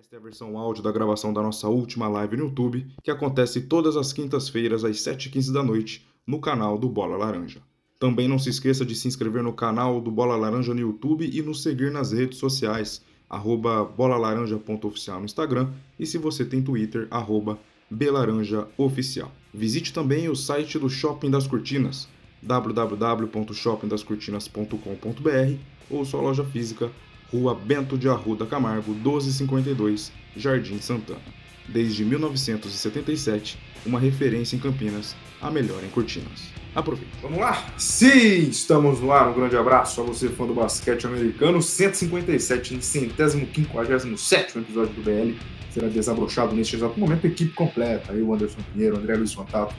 Esta é a versão áudio da gravação da nossa última live no YouTube, que acontece todas as quintas-feiras às 7h15 da noite no canal do Bola Laranja. Também não se esqueça de se inscrever no canal do Bola Laranja no YouTube e nos seguir nas redes sociais, arroba bolalaranja.oficial no Instagram e se você tem Twitter, arroba belaranjaoficial. Visite também o site do Shopping das Cortinas, www.shoppingdascortinas.com.br ou sua loja física, Rua Bento de Arruda Camargo, 1252, Jardim Santana. Desde 1977, uma referência em Campinas, a melhor em cortinas. Aproveite. Vamos lá? Sim, estamos no ar. Um grande abraço a você, fã do basquete americano. 157, em centésimo, episódio do BL será desabrochado neste exato momento. Equipe completa. O Anderson Pinheiro, André Luiz Fantato,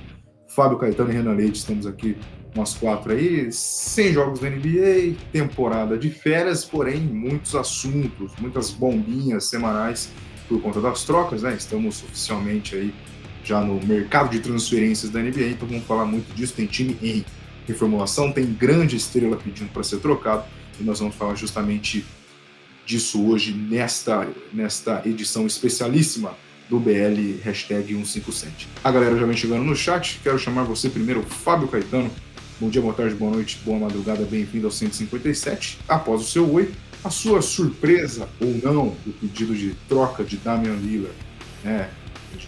Fábio Caetano e Renan Leite. Estamos aqui umas quatro aí, sem jogos da NBA, temporada de férias, porém muitos assuntos, muitas bombinhas semanais por conta das trocas, né? Estamos oficialmente aí já no mercado de transferências da NBA, então vamos falar muito disso. Tem time em reformulação, tem grande estrela pedindo para ser trocado e nós vamos falar justamente disso hoje nesta, nesta edição especialíssima do BL hashtag 157. A galera já vem chegando no chat, quero chamar você primeiro, Fábio Caetano. Bom dia, boa tarde, boa noite, boa madrugada, bem-vindo ao 157. Após o seu oi, a sua surpresa ou não do pedido de troca de Damian Lillard. É,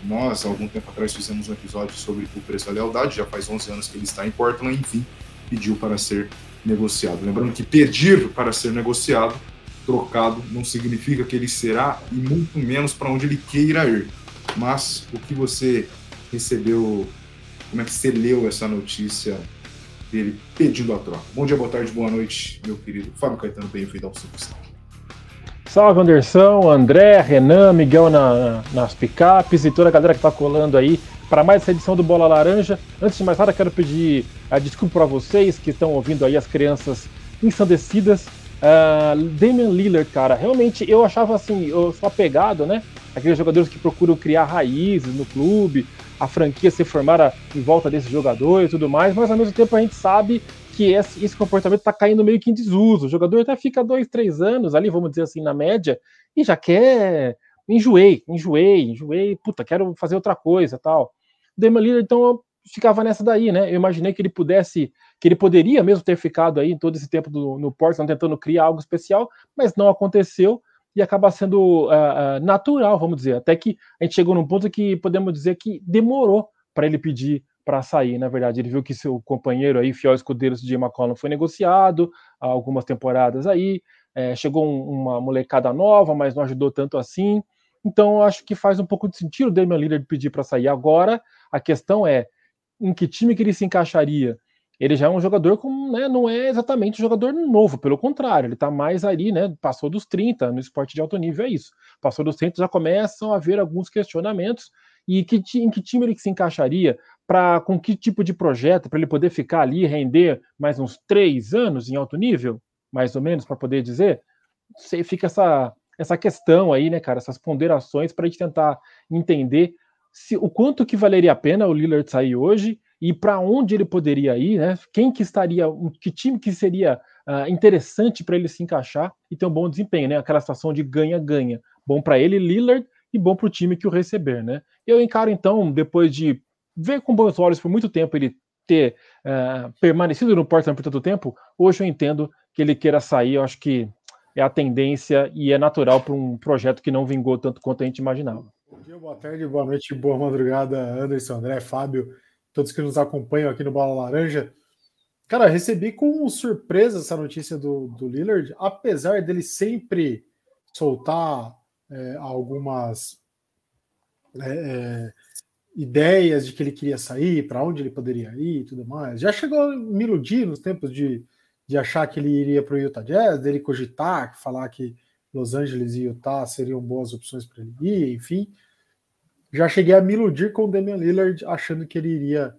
nós, algum tempo atrás, fizemos um episódio sobre o preço da lealdade, já faz 11 anos que ele está em Portland, enfim, pediu para ser negociado. Lembrando que pedir para ser negociado trocado não significa que ele será e muito menos para onde ele queira ir. Mas o que você recebeu, como é que você leu essa notícia dele pedindo a troca? Bom dia, boa tarde, boa noite, meu querido Fábio Caetano, bem-vindo ao Super Salve Anderson, André, Renan, Miguel na, nas picapes e toda a galera que está colando aí para mais essa edição do Bola Laranja. Antes de mais nada, quero pedir a desculpa para vocês que estão ouvindo aí as crianças ensandecidas Uh, Damian Lillard, cara, realmente eu achava assim, eu sou apegado, né? Aqueles jogadores que procuram criar raízes no clube, a franquia ser formada em volta desse jogador e tudo mais, mas ao mesmo tempo a gente sabe que esse, esse comportamento está caindo meio que em desuso. O jogador até fica dois, três anos ali, vamos dizer assim, na média, e já quer. Enjoei, enjoei, enjoei, puta, quero fazer outra coisa tal. Damian Lillard, então, ficava nessa daí, né? Eu imaginei que ele pudesse que ele poderia mesmo ter ficado aí todo esse tempo do, no Portland tentando criar algo especial, mas não aconteceu e acaba sendo uh, uh, natural, vamos dizer. Até que a gente chegou num ponto que podemos dizer que demorou para ele pedir para sair. Na verdade, ele viu que seu companheiro aí, fiel escudeiro de McCollum, foi negociado há algumas temporadas aí. É, chegou um, uma molecada nova, mas não ajudou tanto assim. Então, acho que faz um pouco de sentido o Damian Lillard pedir para sair agora. A questão é em que time que ele se encaixaria ele já é um jogador com, né, não é exatamente um jogador novo, pelo contrário, ele está mais ali, né, passou dos 30, no esporte de alto nível é isso. Passou dos 30 já começam a haver alguns questionamentos e que, em que time ele se encaixaria, para com que tipo de projeto, para ele poder ficar ali render mais uns três anos em alto nível, mais ou menos, para poder dizer. Sei, fica essa, essa questão aí, né, cara, essas ponderações para a gente tentar entender se o quanto que valeria a pena o Lillard sair hoje e para onde ele poderia ir, né? Quem que estaria, que time que seria uh, interessante para ele se encaixar e ter um bom desempenho, né? Aquela situação de ganha-ganha, bom para ele, Lillard, e bom para o time que o receber, né? Eu encaro então, depois de ver com bons olhos por muito tempo ele ter uh, permanecido no Portland por tanto tempo, hoje eu entendo que ele queira sair. Eu acho que é a tendência e é natural para um projeto que não vingou tanto quanto a gente imaginava. Bom dia, boa tarde, boa noite, boa madrugada, Anderson, André, Fábio todos que nos acompanham aqui no Bola Laranja. Cara, recebi com surpresa essa notícia do, do Lillard, apesar dele sempre soltar é, algumas é, é, ideias de que ele queria sair, para onde ele poderia ir e tudo mais. Já chegou a me iludir nos tempos de, de achar que ele iria para o Utah Jazz, dele cogitar, falar que Los Angeles e Utah seriam boas opções para ele ir, enfim já cheguei a me iludir com o Damian Lillard, achando que ele iria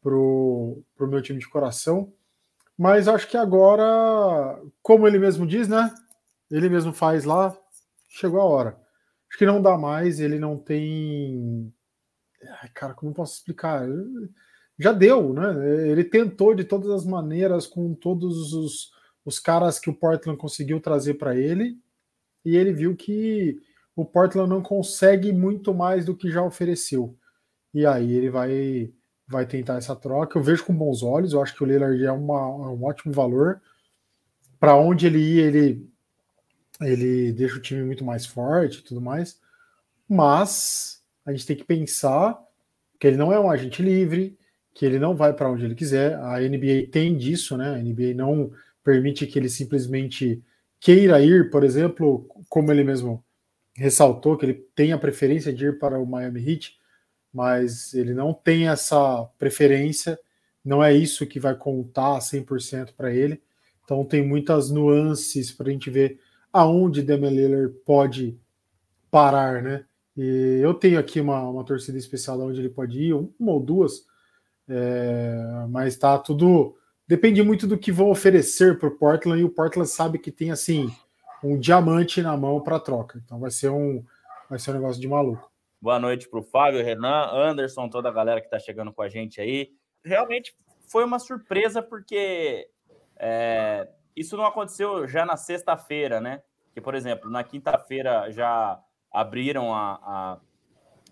pro, pro meu time de coração. Mas acho que agora, como ele mesmo diz, né? Ele mesmo faz lá, chegou a hora. Acho que não dá mais, ele não tem. Ai, cara, como posso explicar? Já deu, né? Ele tentou de todas as maneiras, com todos os, os caras que o Portland conseguiu trazer para ele, e ele viu que o Portland não consegue muito mais do que já ofereceu. E aí ele vai vai tentar essa troca. Eu vejo com bons olhos, eu acho que o Lillard é uma, é um ótimo valor. Para onde ele ir, ele, ele deixa o time muito mais forte e tudo mais. Mas a gente tem que pensar que ele não é um agente livre, que ele não vai para onde ele quiser. A NBA tem disso, né? A NBA não permite que ele simplesmente queira ir, por exemplo, como ele mesmo ressaltou, que ele tem a preferência de ir para o Miami Heat mas ele não tem essa preferência, não é isso que vai contar 100% para ele. Então tem muitas nuances para a gente ver aonde Damian Lillard pode parar, né? E eu tenho aqui uma, uma torcida especial onde ele pode ir, uma ou duas, é, mas tá tudo depende muito do que vão oferecer para o Portland e o Portland sabe que tem assim um diamante na mão para troca. Então vai ser um vai ser um negócio de maluco. Boa noite para o Fábio, Renan, Anderson, toda a galera que está chegando com a gente aí. Realmente foi uma surpresa, porque é, isso não aconteceu já na sexta-feira, né? Que, por exemplo, na quinta-feira já abriram a, a,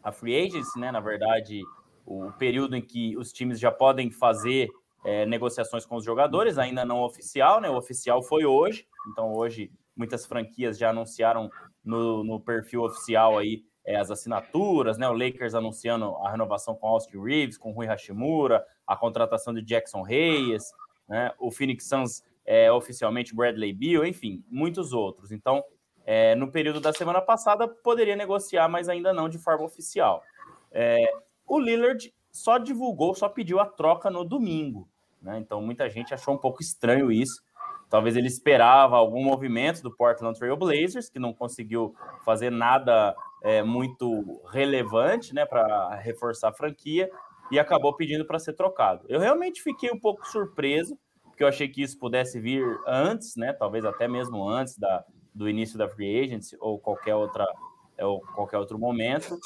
a, free agency, né? Na verdade, o período em que os times já podem fazer é, negociações com os jogadores, ainda não oficial, né? O oficial foi hoje, então hoje muitas franquias já anunciaram no, no perfil oficial aí é, as assinaturas, né? O Lakers anunciando a renovação com Austin Reeves, com Rui Hashimura, a contratação de Jackson Reyes, né? O Phoenix Suns é, oficialmente Bradley Beal, enfim, muitos outros. Então, é, no período da semana passada, poderia negociar, mas ainda não de forma oficial. É, o Lillard só divulgou, só pediu a troca no domingo. Né? Então, muita gente achou um pouco estranho isso. Talvez ele esperava algum movimento do Portland Trail Blazers, que não conseguiu fazer nada é, muito relevante né, para reforçar a franquia, e acabou pedindo para ser trocado. Eu realmente fiquei um pouco surpreso, porque eu achei que isso pudesse vir antes, né, talvez até mesmo antes da, do início da free agency ou qualquer outra ou qualquer outro momento.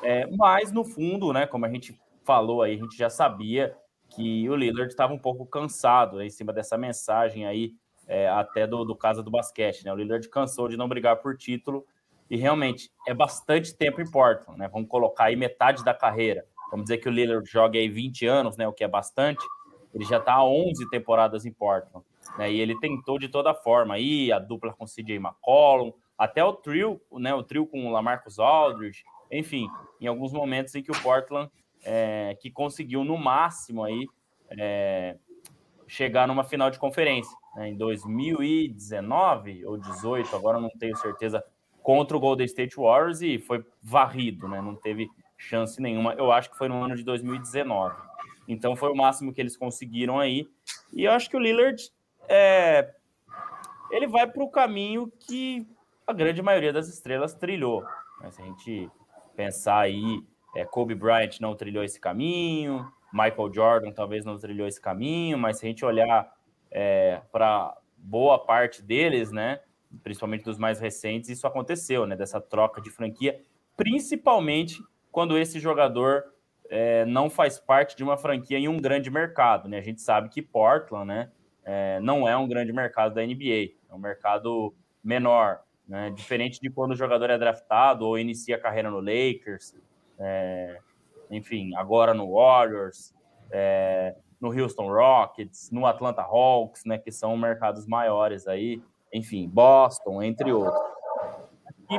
É, mas no fundo, né, como a gente falou aí, a gente já sabia que o Lillard estava um pouco cansado né, em cima dessa mensagem aí é, até do, do caso do basquete. Né? O Lillard cansou de não brigar por título e realmente é bastante tempo em Portland. Né? Vamos colocar aí metade da carreira. Vamos dizer que o Lillard joga aí 20 anos, né? o que é bastante. Ele já está há 11 temporadas em Portland. Né? E ele tentou de toda forma aí, a dupla com CJ McCollum, até o trio, né? o trio com o Lamarcus Aldridge, enfim, em alguns momentos em que o Portland é, que conseguiu no máximo aí é, chegar numa final de conferência né, em 2019 ou 18, agora não tenho certeza, contra o Golden State Warriors e foi varrido, né, não teve chance nenhuma. Eu acho que foi no ano de 2019. Então foi o máximo que eles conseguiram aí. E eu acho que o Lillard é, ele vai para o caminho que a grande maioria das estrelas trilhou. Né? Se a gente pensar aí, é, Kobe Bryant não trilhou esse caminho, Michael Jordan talvez não trilhou esse caminho, mas se a gente olhar é, para boa parte deles, né, principalmente dos mais recentes, isso aconteceu, né, dessa troca de franquia, principalmente quando esse jogador é, não faz parte de uma franquia em um grande mercado, né? A gente sabe que Portland, né, é, não é um grande mercado da NBA, é um mercado menor, né? Diferente de quando o jogador é draftado ou inicia a carreira no Lakers, é, enfim, agora no Warriors, é, no Houston Rockets, no Atlanta Hawks, né, que são mercados maiores aí, enfim, Boston, entre outros. E,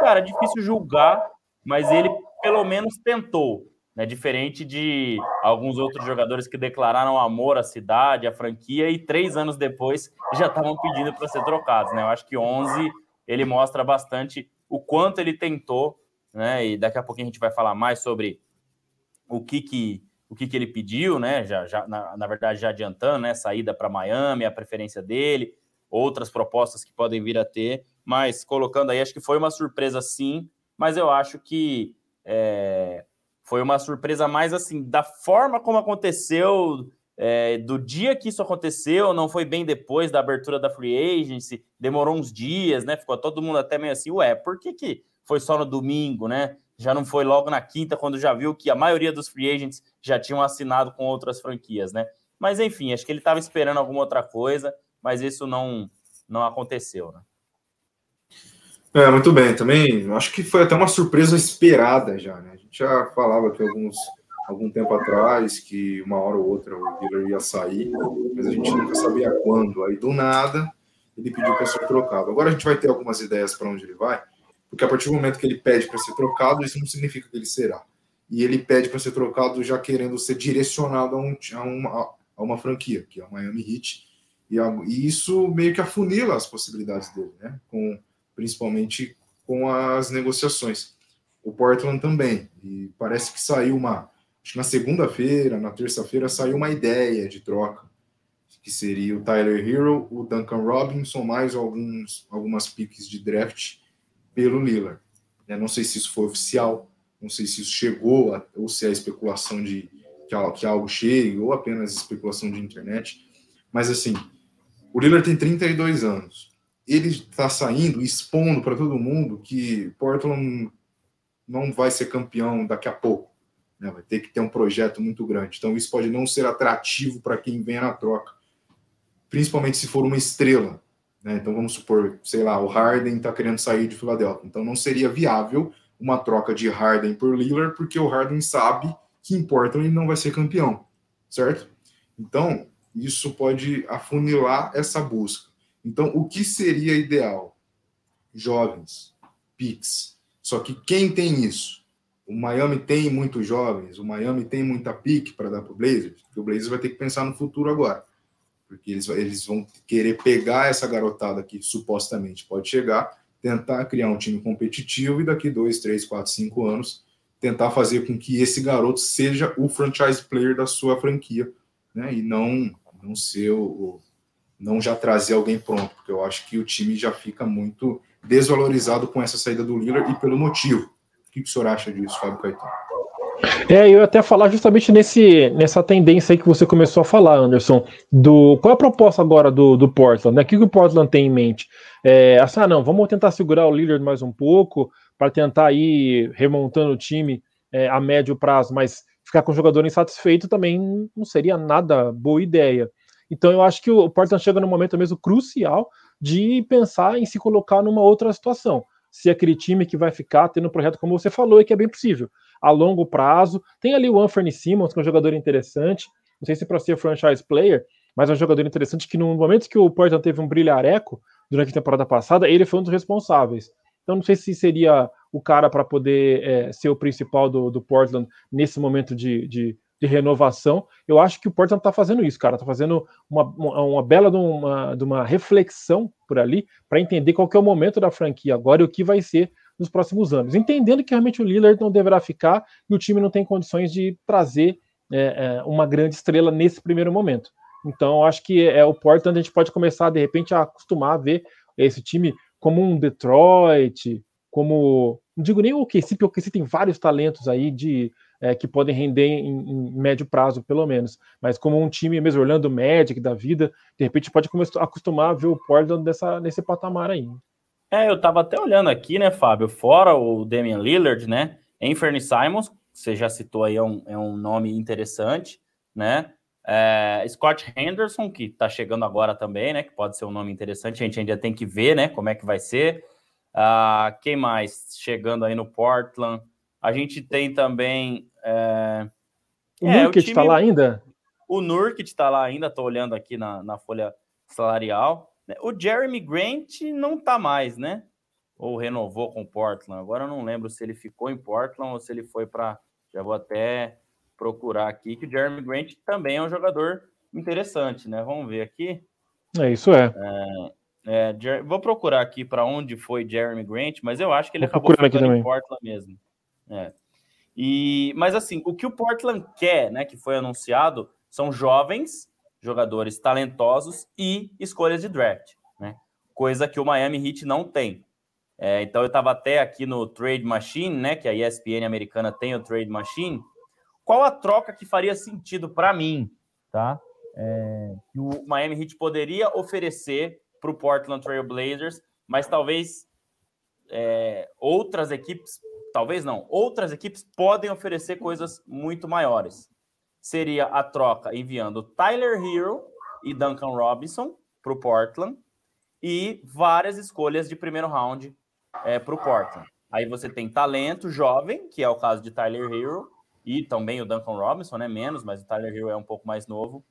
cara, é difícil julgar, mas ele pelo menos tentou, né, diferente de alguns outros jogadores que declararam amor à cidade, à franquia, e três anos depois já estavam pedindo para ser trocados, né, eu acho que 11 ele mostra bastante o quanto ele tentou, né, e daqui a pouquinho a gente vai falar mais sobre o que que o que, que ele pediu, né? Já, já na, na verdade, já adiantando, né? Saída para Miami, a preferência dele, outras propostas que podem vir a ter, mas colocando aí, acho que foi uma surpresa sim, mas eu acho que é, foi uma surpresa mais assim, da forma como aconteceu, é, do dia que isso aconteceu, não foi bem depois da abertura da free agency, demorou uns dias, né? Ficou todo mundo até meio assim, ué, por que, que foi só no domingo, né? Já não foi logo na quinta, quando já viu que a maioria dos free agents já tinham assinado com outras franquias, né? Mas enfim, acho que ele estava esperando alguma outra coisa, mas isso não, não aconteceu, né? É, muito bem. Também acho que foi até uma surpresa esperada já, né? A gente já falava que alguns algum tempo atrás que uma hora ou outra o Lillard ia sair, mas a gente nunca sabia quando. Aí do nada ele pediu para ser trocado. Agora a gente vai ter algumas ideias para onde ele vai, porque a partir do momento que ele pede para ser trocado, isso não significa que ele será. E ele pede para ser trocado já querendo ser direcionado a, um, a, uma, a uma franquia, que é o Miami Heat. E, a, e, isso meio que afunila as possibilidades dele, né? Com, principalmente com as negociações. O Portland também. E parece que saiu uma. Acho que na segunda-feira, na terça-feira, saiu uma ideia de troca que seria o Tyler Hero, o Duncan Robinson, mais alguns, algumas piques de draft pelo Lillard. Eu não sei se isso foi oficial, não sei se isso chegou, a, ou se é especulação de que, que algo chegue, ou apenas especulação de internet. Mas assim, o Lillard tem 32 anos. Ele está saindo, expondo para todo mundo que Portland não vai ser campeão daqui a pouco. Né? Vai ter que ter um projeto muito grande. Então, isso pode não ser atrativo para quem vem na troca principalmente se for uma estrela. Né? Então vamos supor, sei lá, o Harden está querendo sair de Filadélfia. Então não seria viável uma troca de Harden por Lillard, porque o Harden sabe que importa ele não vai ser campeão, certo? Então isso pode afunilar essa busca. Então o que seria ideal? Jovens, picks. Só que quem tem isso? O Miami tem muitos jovens, o Miami tem muita pique para dar para o Blazers, o Blazers vai ter que pensar no futuro agora porque eles, eles vão querer pegar essa garotada que supostamente pode chegar, tentar criar um time competitivo e daqui dois, três, quatro, cinco anos tentar fazer com que esse garoto seja o franchise player da sua franquia, né? E não não ser o, não já trazer alguém pronto, porque eu acho que o time já fica muito desvalorizado com essa saída do Lillard e pelo motivo. O que, que o senhor acha disso, Fábio Caetano? É, eu ia até falar justamente nesse, nessa tendência aí que você começou a falar, Anderson, do qual é a proposta agora do, do Portland, né? O que o Portland tem em mente? É, assim, ah, não, vamos tentar segurar o Lillard mais um pouco para tentar ir remontando o time é, a médio prazo, mas ficar com o jogador insatisfeito também não seria nada boa ideia. Então eu acho que o Portland chega num momento mesmo crucial de pensar em se colocar numa outra situação. Se aquele time que vai ficar tendo um projeto como você falou e que é bem possível a longo prazo. Tem ali o Anthony Simmons, que é um jogador interessante. Não sei se para ser franchise player, mas é um jogador interessante que no momento que o Portland teve um brilhareco durante a temporada passada, ele foi um dos responsáveis. Então não sei se seria o cara para poder é, ser o principal do, do Portland nesse momento de, de, de, renovação. Eu acho que o Portland está fazendo isso, cara. Está fazendo uma, uma, bela de uma, de uma reflexão por ali para entender qual é o momento da franquia agora e o que vai ser nos próximos anos, entendendo que realmente o Lillard não deverá ficar e o time não tem condições de trazer é, é, uma grande estrela nesse primeiro momento. Então, acho que é o Portland a gente pode começar de repente a acostumar a ver esse time como um Detroit, como não digo nem o OKC, porque o OKC tem vários talentos aí de é, que podem render em, em, médio prazo, pelo menos. Mas como um time mesmo, Orlando Magic da vida, de repente pode começar a acostumar a ver o Portland nesse patamar aí. É, eu tava até olhando aqui, né, Fábio? Fora o Damian Lillard, né? Anthony Simons, você já citou aí, é um, é um nome interessante, né? É, Scott Henderson, que tá chegando agora também, né? Que pode ser um nome interessante, a gente ainda tem que ver, né? Como é que vai ser. Ah, quem mais chegando aí no Portland? A gente tem também. É... O é, Nurkic tá lá ainda? O Nurkic tá lá ainda, tô olhando aqui na, na folha salarial. Né, o Jeremy Grant não tá mais, né? Ou renovou com o Portland. Agora eu não lembro se ele ficou em Portland ou se ele foi para. Já vou até procurar aqui, que o Jeremy Grant também é um jogador interessante, né? Vamos ver aqui. É, isso é. é, é vou procurar aqui para onde foi Jeremy Grant, mas eu acho que ele vou acabou ficando em Portland mesmo. É. E, mas assim, o que o Portland quer, né, que foi anunciado, são jovens jogadores talentosos e escolhas de draft, né? Coisa que o Miami Heat não tem. É, então eu estava até aqui no Trade Machine, né? Que a ESPN americana tem o Trade Machine. Qual a troca que faria sentido para mim, tá? É, que o Miami Heat poderia oferecer para o Portland Trail Blazers, mas talvez é, outras equipes, talvez não, outras equipes podem oferecer coisas muito maiores seria a troca enviando Tyler Hero e Duncan Robinson para o Portland e várias escolhas de primeiro round é, para o Portland. Aí você tem talento jovem, que é o caso de Tyler Hero, e também o Duncan Robinson, né? Menos, mas o Tyler Hero é um pouco mais novo,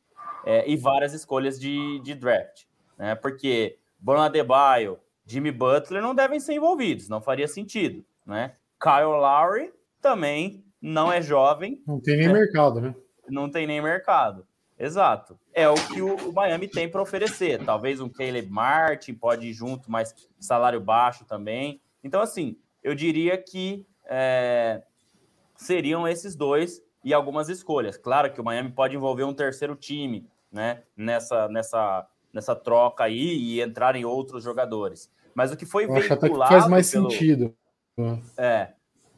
é, e várias escolhas de, de draft, né? Porque Bruno Adebayo, Jimmy Butler não devem ser envolvidos, não faria sentido, né? Kyle Lowry também não é jovem. Não tem nem mercado, né? Não tem nem mercado. Exato. É o que o, Miami tem para oferecer. Talvez um Caleb Martin pode ir junto, mas salário baixo também. Então, assim, eu diria que é, seriam esses dois e algumas escolhas. Claro que o Miami pode envolver um terceiro time, né? Nessa, nessa, nessa troca aí e entrar em outros jogadores. Mas o que foi eu veiculado. Acho até que faz mais pelo... sentido. É,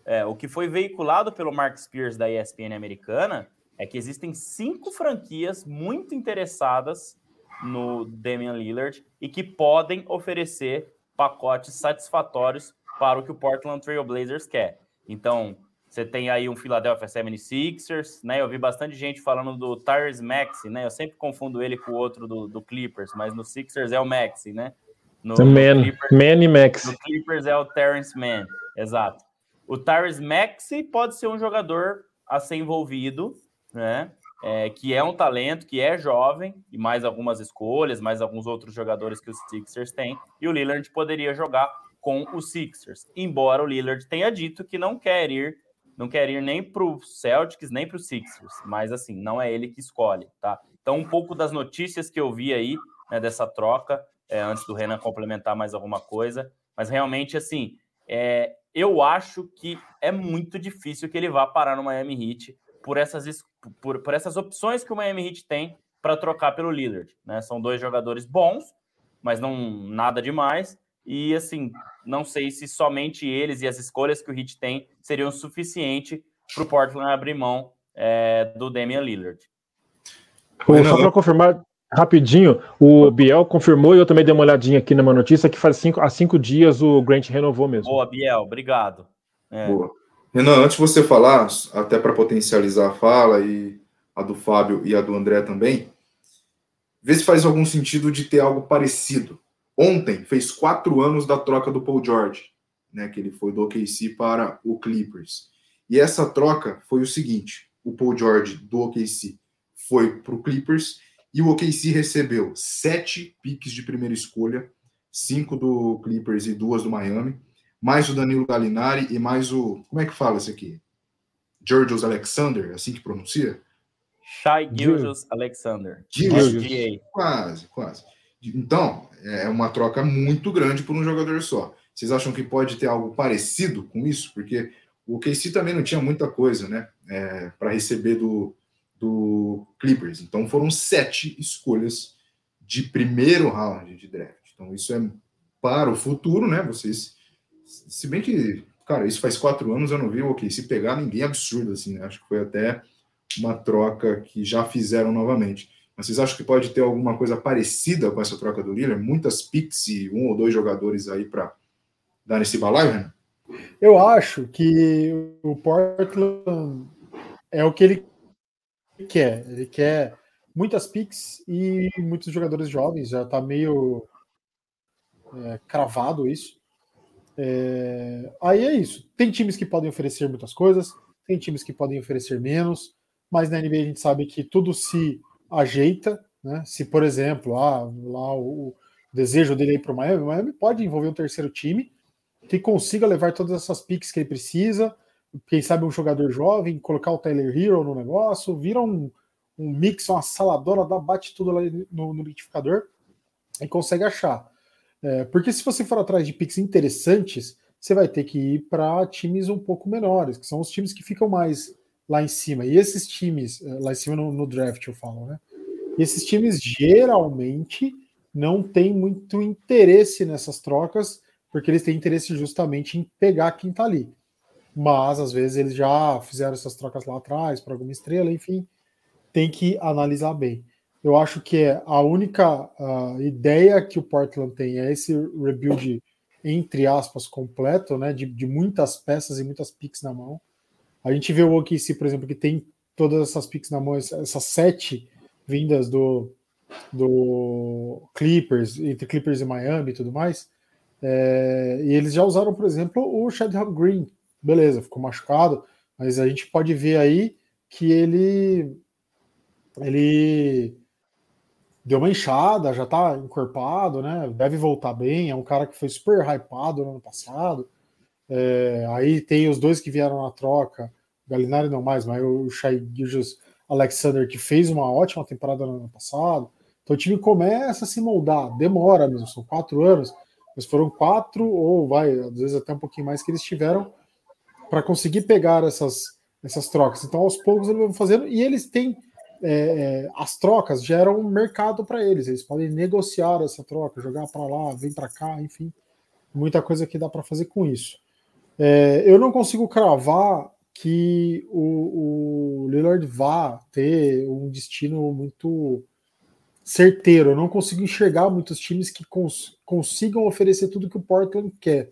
é, o que foi veiculado pelo Mark Spears da ESPN americana é que existem cinco franquias muito interessadas no Damian Lillard e que podem oferecer pacotes satisfatórios para o que o Portland Trail Blazers quer. Então, você tem aí um Philadelphia 76ers, né? Eu vi bastante gente falando do Tyrese Maxey, né? Eu sempre confundo ele com o outro do, do Clippers, mas no Sixers é o Maxey, né? No, Man, no Clippers, Man e Max. No Clippers é o Terrence Mann, exato. O Tyrese Maxey pode ser um jogador a ser envolvido, né? É, que é um talento, que é jovem, e mais algumas escolhas, mais alguns outros jogadores que os Sixers têm, e o Lillard poderia jogar com os Sixers, embora o Lillard tenha dito que não quer ir, não quer ir nem para o Celtics, nem para os Sixers, mas assim, não é ele que escolhe, tá? Então, um pouco das notícias que eu vi aí, né, dessa troca, é, antes do Renan complementar mais alguma coisa, mas realmente, assim, é, eu acho que é muito difícil que ele vá parar no Miami Heat por essas, por, por essas opções que o Miami Heat tem para trocar pelo Lillard. Né? São dois jogadores bons, mas não nada demais. E assim, não sei se somente eles e as escolhas que o Heat tem seriam suficiente para o Portland abrir mão é, do Damian Lillard. Só para confirmar, Rapidinho, o Biel confirmou e eu também dei uma olhadinha aqui numa notícia que faz cinco, há cinco dias o Grant renovou mesmo. Boa, Biel, obrigado. É. Boa. Renan, antes de você falar, até para potencializar a fala e a do Fábio e a do André também, vê se faz algum sentido de ter algo parecido. Ontem fez quatro anos da troca do Paul George, né, que ele foi do OKC para o Clippers. E essa troca foi o seguinte: o Paul George do OKC foi para o Clippers e o OKC recebeu sete piques de primeira escolha, cinco do Clippers e duas do Miami, mais o Danilo Gallinari e mais o. Como é que fala isso aqui? Georgios Alexander, assim que pronuncia? Shai Gilgios Alexander. Gilgios. Quase, quase. Então, é uma troca muito grande por um jogador só. Vocês acham que pode ter algo parecido com isso? Porque o KC também não tinha muita coisa, né? É, para receber do, do Clippers. Então foram sete escolhas de primeiro round de draft. Então isso é para o futuro, né? Vocês, se bem que, cara, isso faz quatro anos eu não vi o OK se pegar ninguém absurdo assim, né? Acho que foi até uma troca que já fizeram novamente. Mas vocês acham que pode ter alguma coisa parecida com essa troca do Lillard? Muitas picks e um ou dois jogadores aí para dar esse balaio, né? Eu acho que o Portland é o que ele quer. Ele quer muitas picks e muitos jogadores jovens, já está meio é, cravado isso. É, aí é isso. Tem times que podem oferecer muitas coisas, tem times que podem oferecer menos, mas na NBA a gente sabe que tudo se ajeita. Né? Se, por exemplo, ah, lá o, o desejo dele ir para o Miami, o Miami pode envolver um terceiro time que consiga levar todas essas picks que ele precisa quem sabe um jogador jovem, colocar o Tyler Hero no negócio, vira um, um mix, uma saladora, dá, bate tudo lá no, no liquidificador e consegue achar. É, porque se você for atrás de picks interessantes, você vai ter que ir para times um pouco menores, que são os times que ficam mais lá em cima. E esses times, é, lá em cima no, no draft eu falo, né? E esses times geralmente não têm muito interesse nessas trocas, porque eles têm interesse justamente em pegar quem está ali mas às vezes eles já fizeram essas trocas lá atrás para alguma estrela, enfim, tem que analisar bem. Eu acho que é a única uh, ideia que o Portland tem é esse rebuild entre aspas completo, né, de, de muitas peças e muitas picks na mão. A gente vê o OKC, por exemplo, que tem todas essas picks na mão, essas sete vindas do, do Clippers, entre Clippers e Miami e tudo mais. É, e eles já usaram, por exemplo, o Shadham Green. Beleza, ficou machucado, mas a gente pode ver aí que ele ele deu uma inchada, já tá encorpado, né? Deve voltar bem. É um cara que foi super hypado no ano passado. É, aí tem os dois que vieram na troca, Galinari não mais, mas o Shai Gilgis Alexander, que fez uma ótima temporada no ano passado. Então o time começa a se moldar, demora mesmo, são quatro anos, mas foram quatro, ou vai, às vezes até um pouquinho mais, que eles tiveram para conseguir pegar essas, essas trocas. Então aos poucos eles vão fazendo, e eles têm. É, é, as trocas geram um mercado para eles, eles podem negociar essa troca, jogar para lá, vem para cá, enfim, muita coisa que dá para fazer com isso. É, eu não consigo cravar que o, o Lillard vá ter um destino muito certeiro. Eu não consigo enxergar muitos times que cons consigam oferecer tudo que o Portland quer.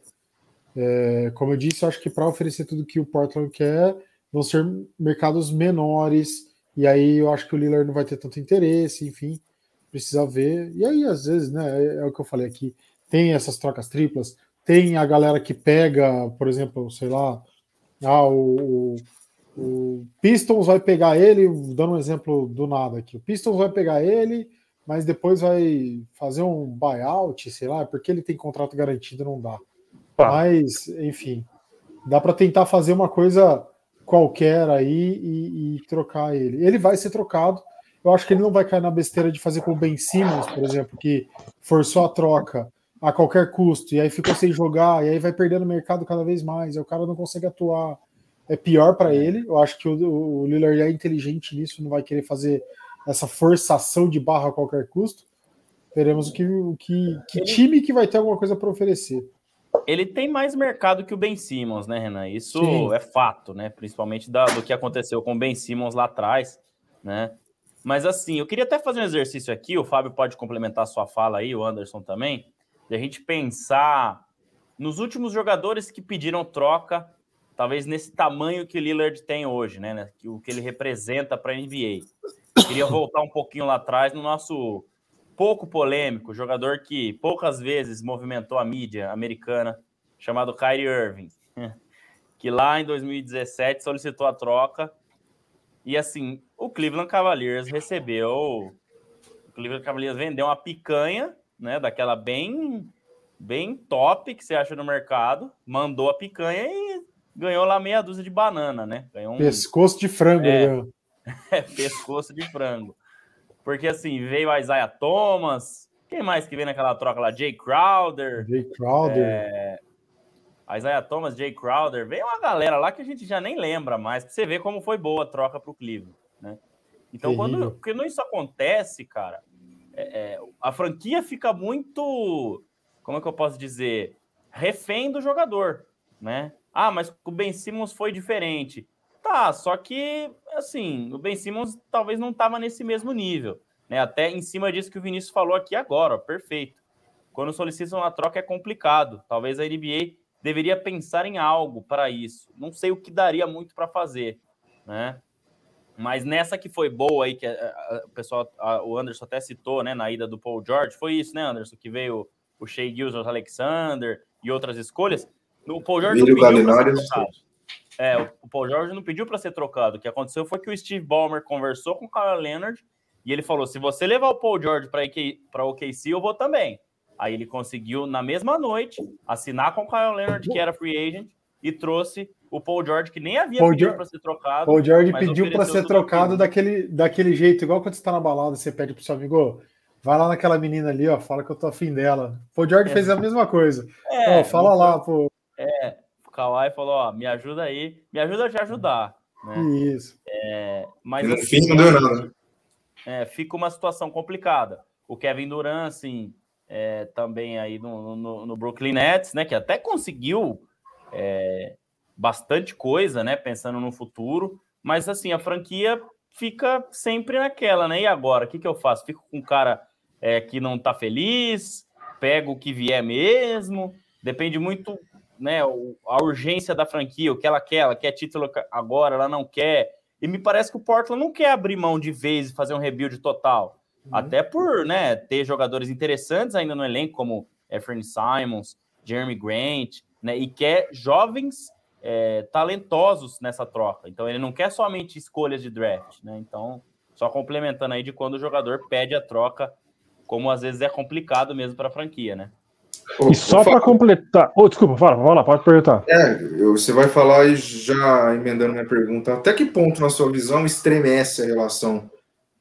É, como eu disse, eu acho que para oferecer tudo que o Portland quer, vão ser mercados menores, e aí eu acho que o Lillard não vai ter tanto interesse, enfim, precisa ver. E aí, às vezes, né, é, é o que eu falei aqui, tem essas trocas triplas, tem a galera que pega, por exemplo, sei lá, ah, o, o Pistons vai pegar ele, dando um exemplo do nada aqui. O Pistons vai pegar ele, mas depois vai fazer um buyout, sei lá, porque ele tem contrato garantido, não dá. Ah. Mas, enfim, dá para tentar fazer uma coisa qualquer aí e, e, trocar ele. Ele vai ser trocado. Eu acho que ele não vai cair na besteira de fazer com o Ben Simmons, por exemplo, que forçou a troca a qualquer custo, e aí ficou sem jogar, e aí vai perdendo o mercado cada vez mais, e o cara não consegue atuar. É pior para ele. Eu acho que o, o Lillard é inteligente nisso, não vai querer fazer essa forçação de barra a qualquer custo. Veremos o que, o que, que time que vai ter alguma coisa para oferecer. Ele tem mais mercado que o Ben Simmons, né, Renan? Isso Sim. é fato, né? Principalmente da, do que aconteceu com o Ben Simmons lá atrás, né? Mas assim, eu queria até fazer um exercício aqui, o Fábio pode complementar a sua fala aí, o Anderson também de a gente pensar nos últimos jogadores que pediram troca, talvez nesse tamanho que o Lillard tem hoje, né? o que ele representa para a NBA. Queria voltar um pouquinho lá atrás no nosso pouco polêmico jogador que poucas vezes movimentou a mídia americana, chamado Kyrie Irving, que lá em 2017 solicitou a troca. E assim, o Cleveland Cavaliers recebeu. O Cleveland Cavaliers vendeu uma picanha né? Daquela bem, bem top que você acha no mercado, mandou a picanha e ganhou lá meia dúzia de banana, né? Ganhou um... Pescoço de frango, é, né? é, pescoço de frango. Porque assim, veio a Isaiah Thomas, quem mais que veio naquela troca lá? Jay Crowder. Jay Crowder. É... Isaiah Thomas, Jay Crowder, veio uma galera lá que a gente já nem lembra mais, pra você ver como foi boa a troca pro Cleveland, né? Então, quando, quando isso acontece, cara, é, é, a franquia fica muito, como é que eu posso dizer, refém do jogador, né? Ah, mas o Ben Simmons foi diferente. Tá, só que, assim, o Ben Simmons talvez não estava nesse mesmo nível, né? Até em cima disso que o Vinícius falou aqui agora, ó, perfeito. Quando solicitam a troca é complicado. Talvez a NBA deveria pensar em algo para isso. Não sei o que daria muito para fazer, né? Mas nessa que foi boa aí, que o pessoal, a, o Anderson até citou, né, na ida do Paul George, foi isso, né, Anderson? Que veio o Shea Gilson Alexander e outras escolhas. O Paul George não pediu. É, o Paul George não pediu para ser trocado. O que aconteceu foi que o Steve Ballmer conversou com o Kyle Leonard e ele falou: se você levar o Paul George para o OKC, eu vou também. Aí ele conseguiu, na mesma noite, assinar com o Kyle Leonard, que era free agent, e trouxe o Paul George, que nem havia Paul pedido para ser trocado. Paul George pediu para ser trocado daquele, daquele jeito, igual quando você está na balada, você pede pro seu amigo, vai lá naquela menina ali, ó, fala que eu tô afim dela. Paul George é. fez a mesma coisa. É, ó, fala lá, pô. É, Kawhi falou, ó, me ajuda aí, me ajuda a te ajudar. Né? Isso. É, mas no assim, fim não deu nada. É, fica uma situação complicada. O Kevin Durant, assim, é, também aí no, no, no, Brooklyn Nets, né, que até conseguiu é, bastante coisa, né? Pensando no futuro, mas assim, a franquia fica sempre naquela, né? E agora, o que, que eu faço? Fico com um cara é, que não tá feliz, pego o que vier mesmo, depende muito, né? A urgência da franquia, o que ela quer, ela quer título agora, ela não quer. E me parece que o Portland não quer abrir mão de vez e fazer um rebuild total. Uhum. Até por né, ter jogadores interessantes ainda no elenco, como Efrain Simons, Jeremy Grant, né? E quer jovens é, talentosos nessa troca. Então ele não quer somente escolhas de draft, né? Então, só complementando aí de quando o jogador pede a troca, como às vezes é complicado mesmo para a franquia, né? E só para completar. Oh, desculpa, fala, fala, pode perguntar. É, você vai falar e já emendando minha pergunta. Até que ponto, na sua visão, estremece a relação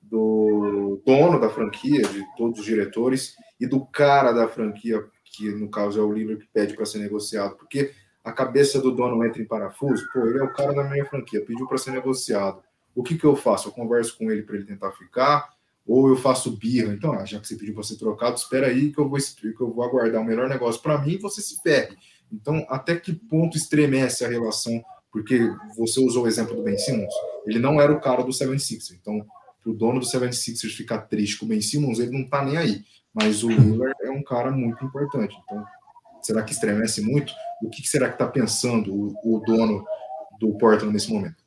do dono da franquia, de todos os diretores, e do cara da franquia, que no caso é o Lillard que pede para ser negociado? Porque a cabeça do dono entra em parafuso, pô, ele é o cara da minha franquia, pediu para ser negociado. O que, que eu faço? Eu converso com ele para ele tentar ficar ou eu faço birra. Então, ah, já que você pediu para ser trocado, espera aí que eu vou que eu vou aguardar o melhor negócio para mim e você se ferre. Então, até que ponto estremece a relação? Porque você usou o exemplo do Ben Simmons. Ele não era o cara do 76 Então, o dono do 76ers ficar triste com o Ben Simmons, ele não está nem aí. Mas o Lillard é um cara muito importante. Então, será que estremece muito? O que será que está pensando o, o dono do Portland nesse momento?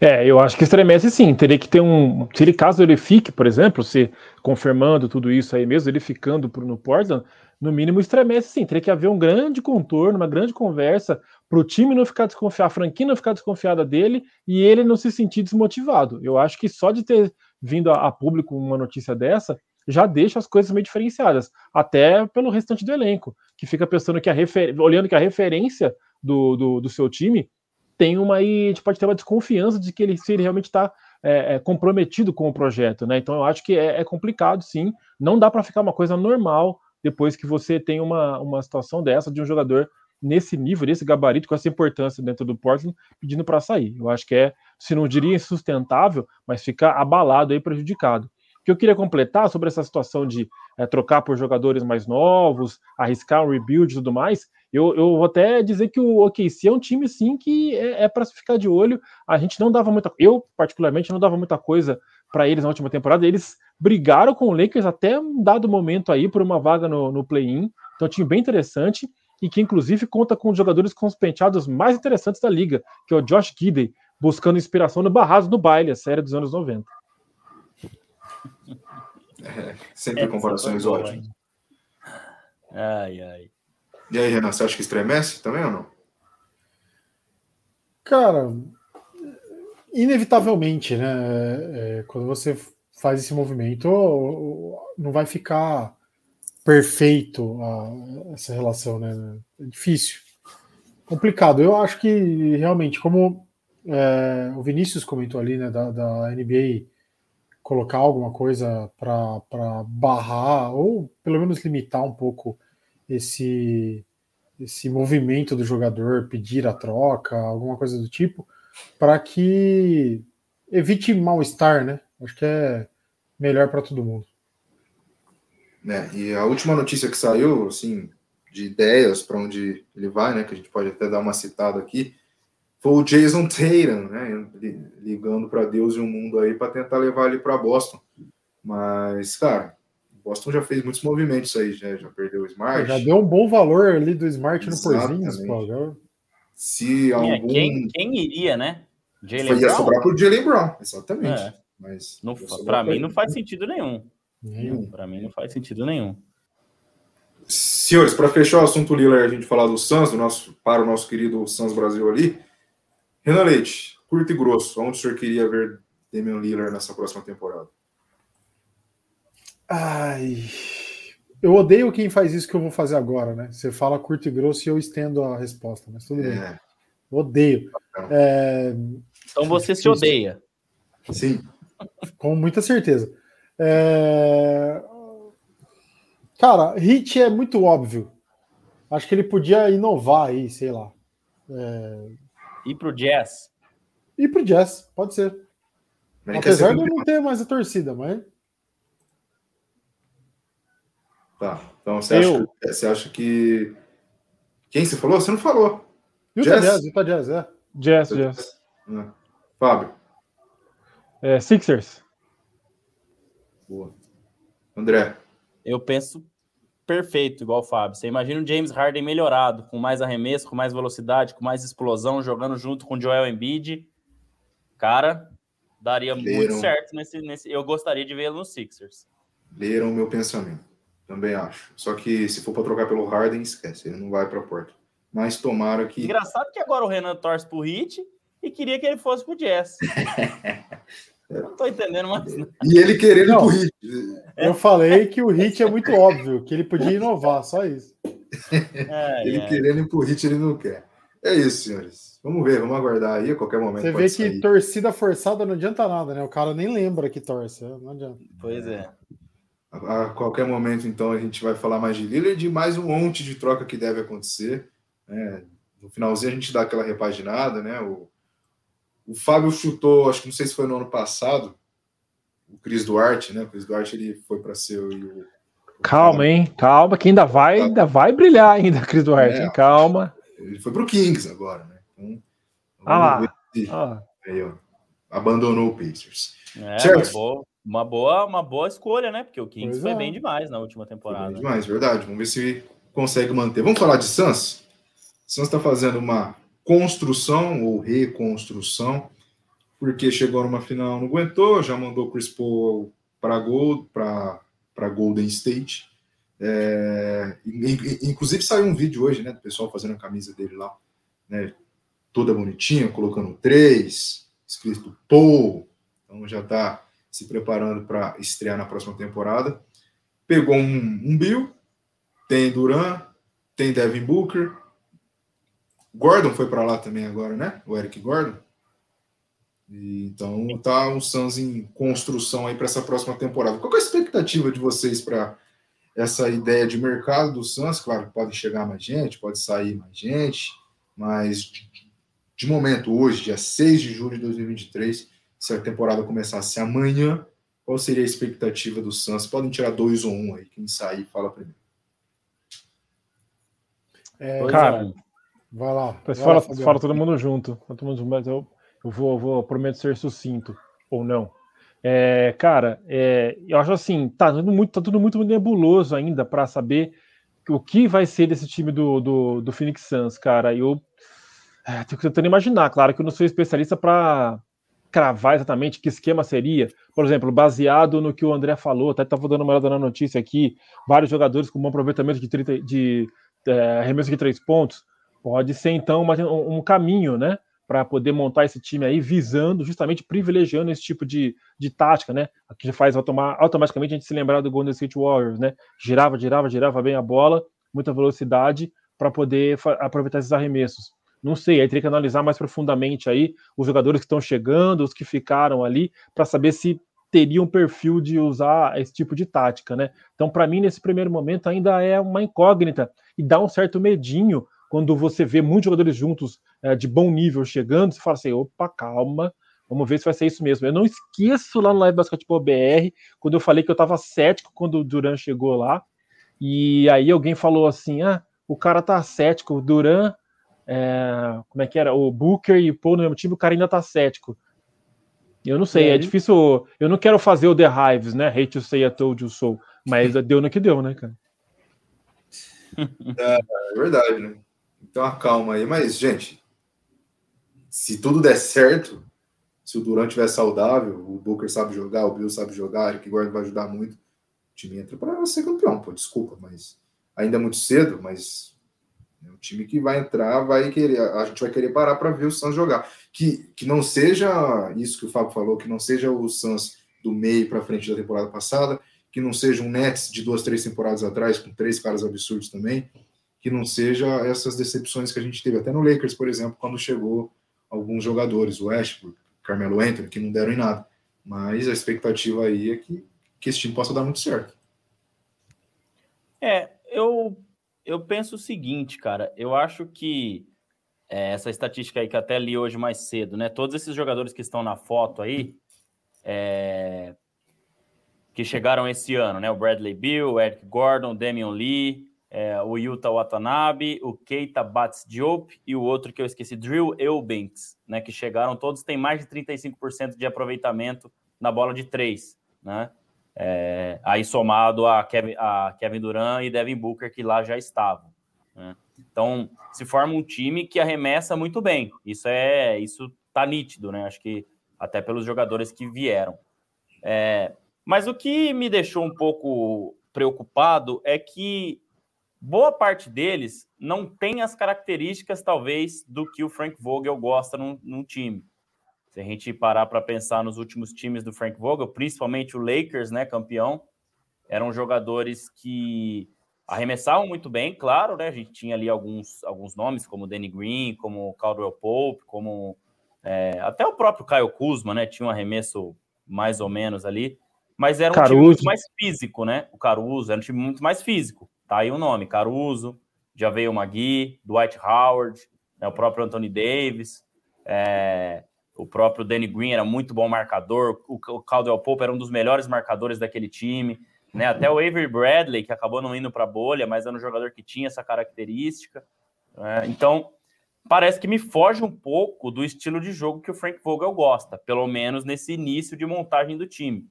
É, eu acho que estremece sim. Teria que ter um. Se ele, caso ele fique, por exemplo, se confirmando tudo isso aí mesmo, ele ficando no Portland, no mínimo estremece sim. Teria que haver um grande contorno, uma grande conversa para o time não ficar desconfiado, a franquia não ficar desconfiada dele e ele não se sentir desmotivado. Eu acho que só de ter vindo a, a público uma notícia dessa já deixa as coisas meio diferenciadas, até pelo restante do elenco, que fica pensando que a refer... olhando que a referência do, do, do seu time tem uma aí, a gente pode ter uma desconfiança de que ele, se ele realmente está é, é, comprometido com o projeto, né? Então eu acho que é, é complicado, sim. Não dá para ficar uma coisa normal depois que você tem uma, uma situação dessa de um jogador nesse nível, nesse gabarito, com essa importância dentro do Portland, pedindo para sair. Eu acho que é, se não diria insustentável, mas ficar abalado aí, prejudicado. O que eu queria completar sobre essa situação de é, trocar por jogadores mais novos, arriscar um rebuild e tudo mais, eu, eu vou até dizer que o OKC é um time, sim, que é, é para se ficar de olho. A gente não dava muita. Eu, particularmente, não dava muita coisa para eles na última temporada. Eles brigaram com o Lakers até um dado momento aí por uma vaga no, no play-in. Então, é um time bem interessante e que, inclusive, conta com os jogadores com os penteados mais interessantes da liga, que é o Josh Gidey, buscando inspiração no Barraso do Baile, a série dos anos 90. É, sempre é, comparações ótimas. Ai, ai. E aí, Renan, você acha que estremece também ou não? Cara, inevitavelmente, né? É, quando você faz esse movimento, não vai ficar perfeito a, essa relação, né? É difícil. Complicado. Eu acho que realmente, como é, o Vinícius comentou ali, né, da, da NBA colocar alguma coisa para barrar ou pelo menos limitar um pouco esse esse movimento do jogador pedir a troca, alguma coisa do tipo, para que evite mal-estar, né? Acho que é melhor para todo mundo. É, e a última notícia que saiu, assim, de ideias para onde ele vai, né, que a gente pode até dar uma citada aqui, foi o Jason Tatum, né, ligando para Deus e o mundo aí para tentar levar ele para Boston. Mas, cara, Boston já fez muitos movimentos aí, já, já perdeu o Smart. Já deu um bom valor ali do Smart no Porzinhos, pô. Se algum... quem, quem iria, né? Brown? Ia sobrar pro Jalen Brown, exatamente. É. Mas para mim não faz sentido nenhum. nenhum. Para mim não faz sentido nenhum. Senhores, para fechar o assunto Lillard, a gente falar do Suns, do nosso, para o nosso querido Suns Brasil ali. Renan Leite, curto e grosso, onde o senhor queria ver Damian Lillard nessa próxima temporada? Ai, eu odeio quem faz isso que eu vou fazer agora, né? Você fala curto e grosso e eu estendo a resposta, mas tudo é. bem. Odeio. É... Então você se odeia. Sim. Com muita certeza. É... Cara, Hit é muito óbvio. Acho que ele podia inovar aí, sei lá. É... Ir pro Jazz. Ir pro Jazz, pode ser. Apesar de eu não ter mais a torcida, mas Tá. Então você, eu... acha, você acha que. Quem você falou? Você não falou. Utah Jazz, Utah Jazz, é. Jazz, Jazz. É. Fábio. É, Sixers. Boa. André. Eu penso perfeito, igual o Fábio. Você imagina o James Harden melhorado, com mais arremesso, com mais velocidade, com mais explosão, jogando junto com o Joel Embiid. Cara, daria Leram. muito certo nesse, nesse. Eu gostaria de vê-lo no Sixers. Leram o meu pensamento Também acho. Só que se for para trocar pelo Harden, esquece, ele não vai para Porto. Mas tomara que. Engraçado que agora o Renan torce pro Hit e queria que ele fosse pro Jazz. não tô entendendo mais. E ele querendo não, pro Hit. Eu falei que o Hit é muito óbvio, que ele podia inovar, só isso. É, ele é. querendo ir pro Hit, ele não quer. É isso, senhores. Vamos ver, vamos aguardar aí a qualquer momento. Você vê que sair. torcida forçada não adianta nada, né? O cara nem lembra que torce. Não adianta. Pois é. A, a qualquer momento, então, a gente vai falar mais de Lillard e mais um monte de troca que deve acontecer. Né? No finalzinho a gente dá aquela repaginada, né? O, o Fábio chutou, acho que não sei se foi no ano passado, o Cris Duarte, né? O Cris Duarte ele foi para ser o. Calma, hein? Calma, que ainda vai, tá. ainda vai brilhar ainda, Cris Duarte. É, Calma. Ele foi para o Kings agora, né? Então, ah lá. Ah. Aí, ó, abandonou o Pacers. É, certo? Uma boa, uma boa, escolha, né? Porque o Kings pois foi é. bem demais na última temporada. Foi bem demais, verdade. Vamos ver se consegue manter. Vamos falar de Suns? Suns está fazendo uma construção ou reconstrução, porque chegou numa final, não aguentou, já mandou Chris Paul para Gold, para Golden State. É, inclusive saiu um vídeo hoje, né, do pessoal fazendo a camisa dele lá, né, toda bonitinha, colocando três, escrito Paul, então já está se preparando para estrear na próxima temporada. Pegou um, um Bill, tem Duran, tem Devin Booker, Gordon foi para lá também agora, né? O Eric Gordon. E, então tá o Suns em construção aí para essa próxima temporada. Qual é a expectativa de vocês para essa ideia de mercado do Suns? Claro, pode chegar mais gente, pode sair mais gente, mas de, de momento, hoje, dia 6 de julho de 2023, se a temporada começasse amanhã, qual seria a expectativa do Suns? Podem tirar dois ou um aí, quem sair fala primeiro. É, cara, Vai lá. Vai fala, lá, fala todo mundo junto. Todo mundo, mas eu, eu vou, vou, prometo ser sucinto, ou não. É, cara, é, eu acho assim, tá tudo muito, tá tudo muito nebuloso ainda para saber o que vai ser desse time do, do, do Phoenix Suns, cara. Eu é, tô tentando imaginar, claro que eu não sou especialista para cravar exatamente que esquema seria. Por exemplo, baseado no que o André falou, até estava dando uma olhada na notícia aqui, vários jogadores com bom aproveitamento de, 30, de é, arremesso de três pontos. Pode ser, então, uma, um caminho, né? Para poder montar esse time aí, visando, justamente privilegiando esse tipo de, de tática, né? Que faz automaticamente a gente se lembrar do Golden State Warriors, né? Girava, girava, girava bem a bola, muita velocidade, para poder aproveitar esses arremessos. Não sei, aí teria que analisar mais profundamente aí os jogadores que estão chegando, os que ficaram ali, para saber se teriam um perfil de usar esse tipo de tática, né? Então, para mim, nesse primeiro momento, ainda é uma incógnita e dá um certo medinho quando você vê muitos jogadores juntos é, de bom nível chegando, você fala assim: opa, calma, vamos ver se vai ser isso mesmo. Eu não esqueço lá no Live Basketball BR, quando eu falei que eu estava cético quando o Duran chegou lá, e aí alguém falou assim: ah, o cara tá cético, o Duran, é, como é que era? O Booker e o Paul no mesmo time, o cara ainda tá cético. Eu não sei, é difícil. Eu não quero fazer o The Hives, né? Hate to say I told you so. Mas deu no que deu, né, cara? É, é verdade, né? Então, calma aí. Mas, gente, se tudo der certo, se o Durant estiver saudável, o Booker sabe jogar, o Bill sabe jogar, o Eric Gordon vai ajudar muito, o time entra para ser campeão. Pô, desculpa, mas ainda é muito cedo, mas é um time que vai entrar, vai querer, a gente vai querer parar para ver o Suns jogar. Que, que não seja isso que o Fábio falou, que não seja o Suns do meio para frente da temporada passada, que não seja um Nets de duas, três temporadas atrás, com três caras absurdos também, que não seja essas decepções que a gente teve até no Lakers, por exemplo, quando chegou alguns jogadores, o Westbrook, Carmelo Anthony, que não deram em nada. Mas a expectativa aí é que, que esse time possa dar muito certo. É, eu, eu penso o seguinte, cara, eu acho que é, essa estatística aí que até li hoje mais cedo, né? Todos esses jogadores que estão na foto aí, é, que chegaram esse ano, né? O Bradley Bill, o Eric Gordon, Damian Lee, é, o Yuta Watanabe, o Keita Bats Diop e o outro que eu esqueci, Drill Eubanks, né, que chegaram todos, têm mais de 35% de aproveitamento na bola de três, né? É, aí somado a Kevin, a Kevin Durant e Devin Booker, que lá já estavam. Né? Então, se forma um time que arremessa muito bem. Isso é isso tá nítido, né? Acho que até pelos jogadores que vieram. É, mas o que me deixou um pouco preocupado é que boa parte deles não tem as características, talvez, do que o Frank Vogel gosta num, num time. Se a gente parar para pensar nos últimos times do Frank Vogel, principalmente o Lakers, né, campeão, eram jogadores que arremessavam muito bem, claro, né? A gente tinha ali alguns, alguns nomes, como Danny Green, como Caldwell Pope, como é, até o próprio Caio Kuzma, né? Tinha um arremesso mais ou menos ali, mas era um Caruso. time muito mais físico, né? O Caruso era um time muito mais físico. Tá aí o nome, Caruso, já veio o Magui, Dwight Howard, né? o próprio Anthony Davis, é, o próprio Danny Green era muito bom marcador, o, Caldwell Pope era um dos melhores marcadores daquele time. Né? Até o Avery Bradley, que acabou não indo para a bolha, mas era um jogador que tinha essa característica. Né? Então, parece que me foge um pouco do estilo de jogo que o Frank Vogel gosta, pelo menos nesse início de montagem do time.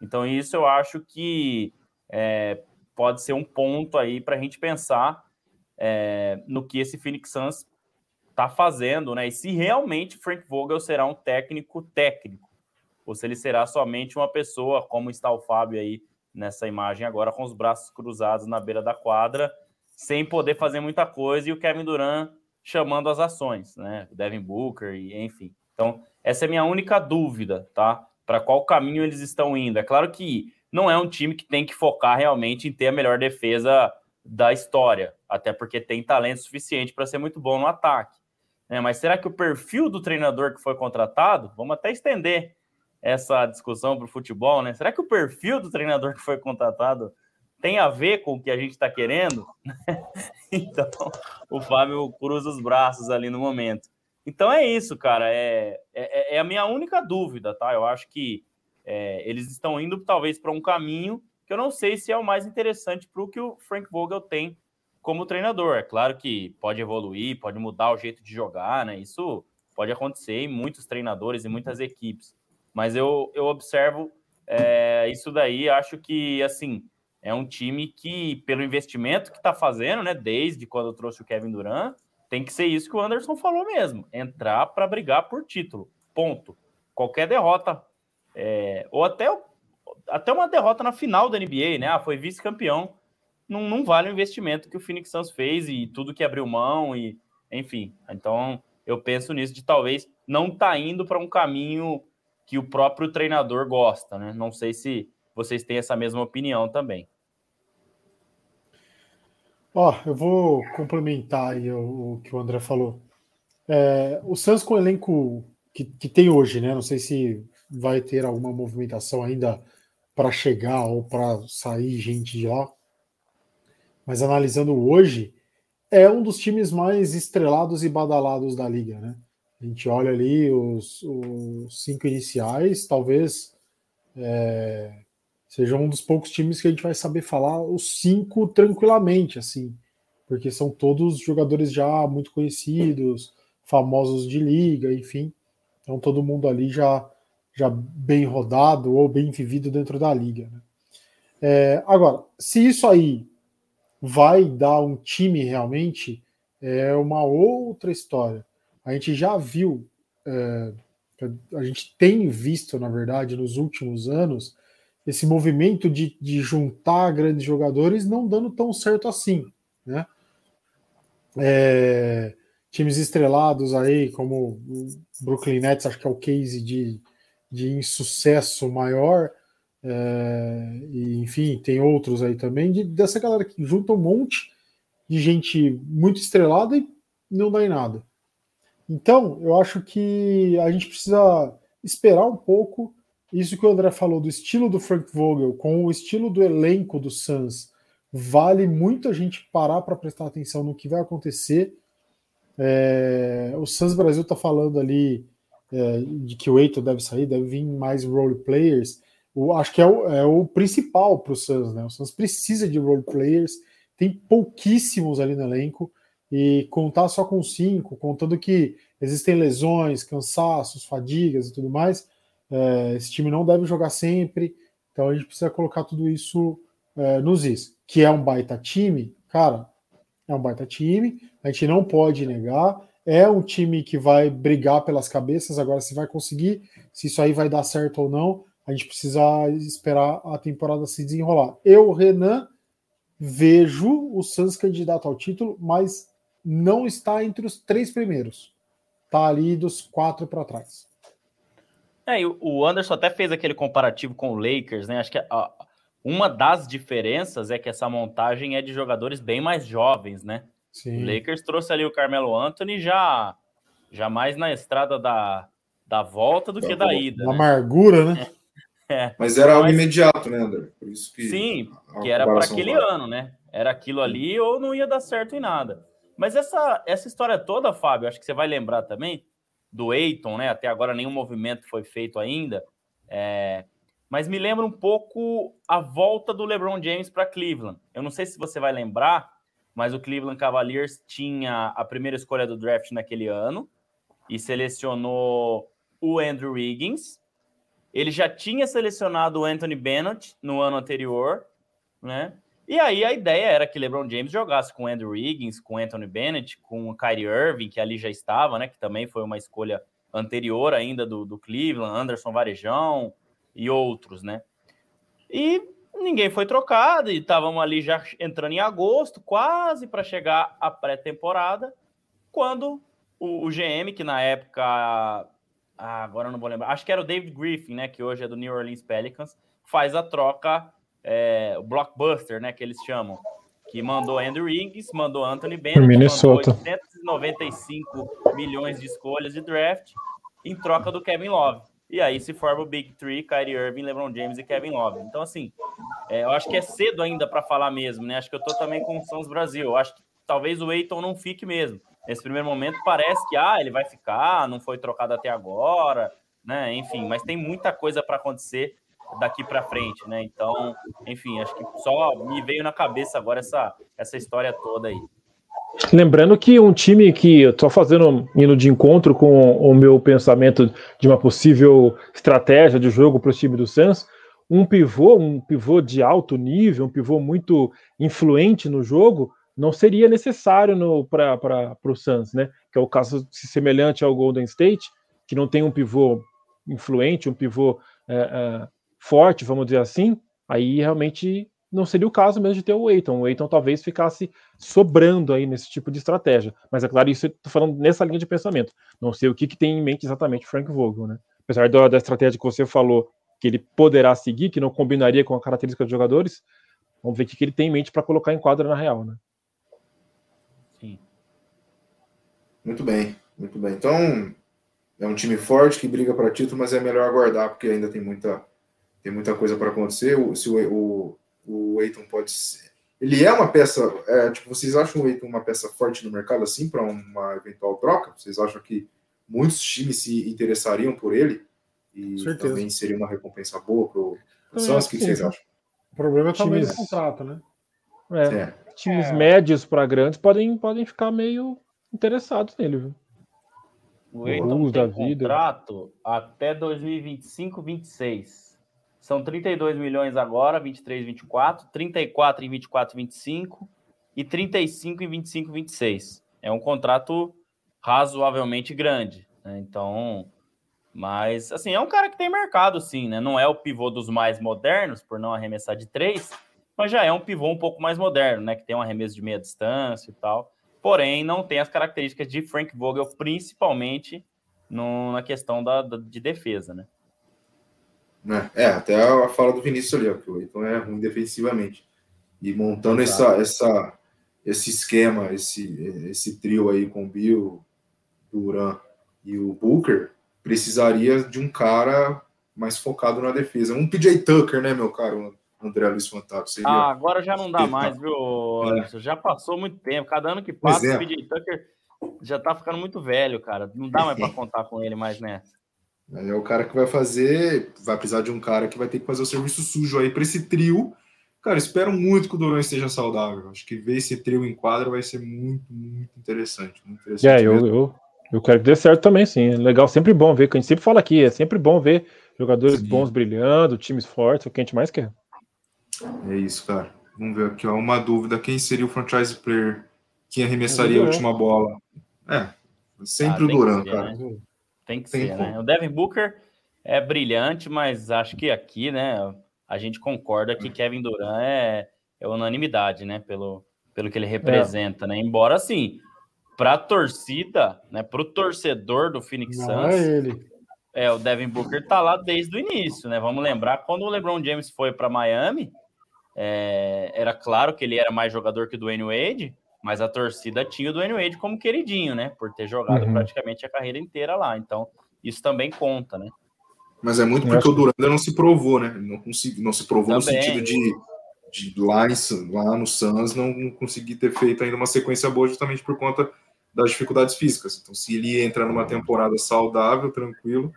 Então, isso eu acho que é, pode ser um ponto aí para a gente pensar é, no que esse Phoenix Suns está fazendo, né? E se realmente Frank Vogel será um técnico técnico, ou se ele será somente uma pessoa, como está o Fábio aí nessa imagem agora, com os braços cruzados na beira da quadra, sem poder fazer muita coisa, e o Kevin Durant chamando as ações, né? O Devin Booker, e enfim. Então, essa é a minha única dúvida, tá? Para qual caminho eles estão indo. É claro que não é um time que tem que focar realmente em ter a melhor defesa da história, até porque tem talento suficiente para ser muito bom no ataque. Né? Mas será que o perfil do treinador que foi contratado, vamos até estender essa discussão para o futebol, né? Será que o perfil do treinador que foi contratado tem a ver com o que a gente está querendo? então, o Fábio cruza os braços ali no momento. Então é isso, cara. É, é, é a minha única dúvida, tá? Eu acho que é, eles estão indo talvez para um caminho que eu não sei se é o mais interessante para o que o Frank Vogel tem como treinador. É claro que pode evoluir, pode mudar o jeito de jogar, né? Isso pode acontecer em muitos treinadores e muitas equipes. Mas eu, eu observo é, isso daí, acho que, assim, é um time que, pelo investimento que está fazendo, né, desde quando eu trouxe o Kevin Durant, tem que ser isso que o Anderson falou mesmo, entrar para brigar por título, ponto. Qualquer derrota, é, ou até, até uma derrota na final da NBA, né, ah, foi vice-campeão, não, não vale o investimento que o Phoenix Suns fez e tudo que abriu mão, e enfim. Então, eu penso nisso de talvez não tá indo para um caminho que o próprio treinador gosta, né? Não sei se vocês têm essa mesma opinião também. Ó, oh, eu vou complementar aí o, o, que o André falou. É, o Santos com o elenco que, que tem hoje, né? Não sei se vai ter alguma movimentação ainda para chegar ou para sair gente de lá. Mas analisando hoje, é um dos times mais estrelados e badalados da liga, né? A gente olha ali os, os cinco iniciais, talvez é, seja um dos poucos times que a gente vai saber falar os cinco tranquilamente, assim, porque são todos jogadores já muito conhecidos, famosos de liga, enfim. Então todo mundo ali já, já bem rodado ou bem vivido dentro da liga. Né? É, agora, se isso aí vai dar um time realmente, é uma outra história a gente já viu, é, a gente tem visto, na verdade, nos últimos anos, esse movimento de, de juntar grandes jogadores não dando tão certo assim, né? É, times estrelados aí, como o Brooklyn Nets, acho que é o case de, de insucesso maior, é, e, enfim, tem outros aí também, de, dessa galera que junta um monte de gente muito estrelada e não dá em nada. Então, eu acho que a gente precisa esperar um pouco. Isso que o André falou do estilo do Frank Vogel com o estilo do elenco do Suns, vale muito a gente parar para prestar atenção no que vai acontecer. É, o Suns Brasil está falando ali é, de que o Eiton deve sair, deve vir mais role players. O, acho que é o, é o principal para o Suns, né? O Suns precisa de role players, tem pouquíssimos ali no elenco e contar só com cinco, contando que existem lesões, cansaços, fadigas e tudo mais, é, esse time não deve jogar sempre, então a gente precisa colocar tudo isso é, nos is. Que é um baita time, cara, é um baita time, a gente não pode negar, é um time que vai brigar pelas cabeças, agora se vai conseguir, se isso aí vai dar certo ou não, a gente precisa esperar a temporada se desenrolar. Eu, Renan, vejo o Suns candidato ao título, mas não está entre os três primeiros. Está ali dos quatro para trás. É, o Anderson até fez aquele comparativo com o Lakers, né? Acho que a, uma das diferenças é que essa montagem é de jogadores bem mais jovens, né? Sim. O Lakers trouxe ali o Carmelo Anthony já, já mais na estrada da, da volta do da, que da ida. Da né? amargura, né? É. Mas era algo Mas, imediato, né, André? Por isso que sim, que era para aquele vai. ano, né? Era aquilo ali ou não ia dar certo em nada. Mas essa, essa história toda, Fábio, acho que você vai lembrar também do Eiton, né? Até agora nenhum movimento foi feito ainda. É, mas me lembra um pouco a volta do LeBron James para Cleveland. Eu não sei se você vai lembrar, mas o Cleveland Cavaliers tinha a primeira escolha do draft naquele ano e selecionou o Andrew Wiggins. Ele já tinha selecionado o Anthony Bennett no ano anterior, né? E aí a ideia era que LeBron James jogasse com Andrew Wiggins, com Anthony Bennett, com o Kyrie Irving, que ali já estava, né? Que também foi uma escolha anterior ainda do, do Cleveland, Anderson Varejão e outros, né? E ninguém foi trocado e estávamos ali já entrando em agosto, quase para chegar à pré-temporada, quando o, o, GM, que na época, ah, agora eu não vou lembrar, acho que era o David Griffin, né? Que hoje é do New Orleans Pelicans, faz a troca é, o blockbuster, né, que eles chamam, que mandou Andrew Wiggins, mandou Anthony Bennett, Minnesota. mandou 895 milhões de escolhas de draft em troca do Kevin Love. E aí se forma o Big Three, Kyrie Irving, LeBron James e Kevin Love. Então, assim, é, eu acho que é cedo ainda para falar mesmo, né? Acho que eu tô também com o Sons Brasil. Eu acho que talvez o Eiton não fique mesmo. Nesse primeiro momento parece que, ah, ele vai ficar, não foi trocado até agora, né? Enfim, mas tem muita coisa para acontecer daqui para frente, né? Então, enfim, acho que só me veio na cabeça agora essa, essa história toda aí. Lembrando que um time que eu tô fazendo, indo de encontro com o meu pensamento de uma possível estratégia de jogo para o time do Suns, um pivô, um pivô de alto nível, um pivô muito influente no jogo, não seria necessário para o Suns, né? Que é o caso semelhante ao Golden State, que não tem um pivô influente, um pivô é, é, forte, vamos dizer assim, aí realmente não seria o caso mesmo de ter o Eiton. O Eiton talvez ficasse sobrando aí nesse tipo de estratégia. Mas é claro, isso eu tô falando nessa linha de pensamento. Não sei o que, que tem em mente exatamente Frank Vogel, né? Apesar da, da estratégia que você falou que ele poderá seguir, que não combinaria com a característica dos jogadores, vamos ver o que, que ele tem em mente para colocar em quadra na real, né? Sim. Muito bem, muito bem. Então, é um time forte que briga para título, mas é melhor aguardar porque ainda tem muita tem muita coisa para acontecer. O, se o, o, o Eiton pode ser. Ele é uma peça. É, tipo, vocês acham o Eiton uma peça forte no mercado assim para uma eventual troca? Vocês acham que muitos times se interessariam por ele? E Certeza. também seria uma recompensa boa para o Suns? O que vocês acham? O problema é talvez times... o contrato, né? É, é. Times é. médios para grandes podem, podem ficar meio interessados nele, viu? O Eiton tem contrato até 2025, 26. São 32 milhões agora, 23, 24, 34 em 24, 25 e 35 em 25, 26. É um contrato razoavelmente grande. Né? Então, mas assim, é um cara que tem mercado, sim, né? Não é o pivô dos mais modernos, por não arremessar de três, mas já é um pivô um pouco mais moderno, né? Que tem um arremesso de meia distância e tal. Porém, não tem as características de Frank Vogel, principalmente no, na questão da, da, de defesa, né? Né? É, até a fala do Vinícius ali, ó, que o Eiton é ruim defensivamente. E montando essa, essa, esse esquema, esse, esse trio aí com o Bill, Duran e o Booker, precisaria de um cara mais focado na defesa. Um PJ Tucker, né, meu caro André Luiz Fantástico? Seria... Ah, agora já não dá mais, viu, é. Já passou muito tempo. Cada ano que passa, é. o PJ Tucker já tá ficando muito velho, cara. Não dá mais para contar com ele mais nessa. É o cara que vai fazer, vai precisar de um cara que vai ter que fazer o serviço sujo aí para esse trio. Cara, espero muito que o Durão esteja saudável. Acho que ver esse trio em quadra vai ser muito, muito interessante. Muito interessante é, eu, eu, eu quero que dê certo também, sim. É legal, sempre bom ver, que a gente sempre fala aqui, é sempre bom ver jogadores sim. bons brilhando, times fortes, o que a gente mais quer. É isso, cara. Vamos ver aqui, ó, uma dúvida: quem seria o franchise player que arremessaria a última bola? É, sempre ah, o Duran, cara. Né? Tem que Tem ser, né? O Devin Booker é brilhante, mas acho que aqui, né, a gente concorda que Kevin Durant é, é unanimidade, né, pelo, pelo que ele representa, é. né? Embora, assim, para a torcida, né, para o torcedor do Phoenix Não Suns, é ele. é, o Devin Booker tá lá desde o início, né? Vamos lembrar, quando o LeBron James foi para Miami, é, era claro que ele era mais jogador que o Dwayne Wade, mas a torcida tinha o Dwayne Wade como queridinho, né? Por ter jogado Uhum. praticamente a carreira inteira lá. Então, isso também conta, né? Mas é muito porque o Durant ainda não se provou, né? Ele não, consegui, não se provou Também. no sentido de, de lá, em, lá no Suns não conseguir ter feito ainda uma sequência boa justamente por conta das dificuldades físicas. Então, se ele entra numa temporada saudável, tranquilo,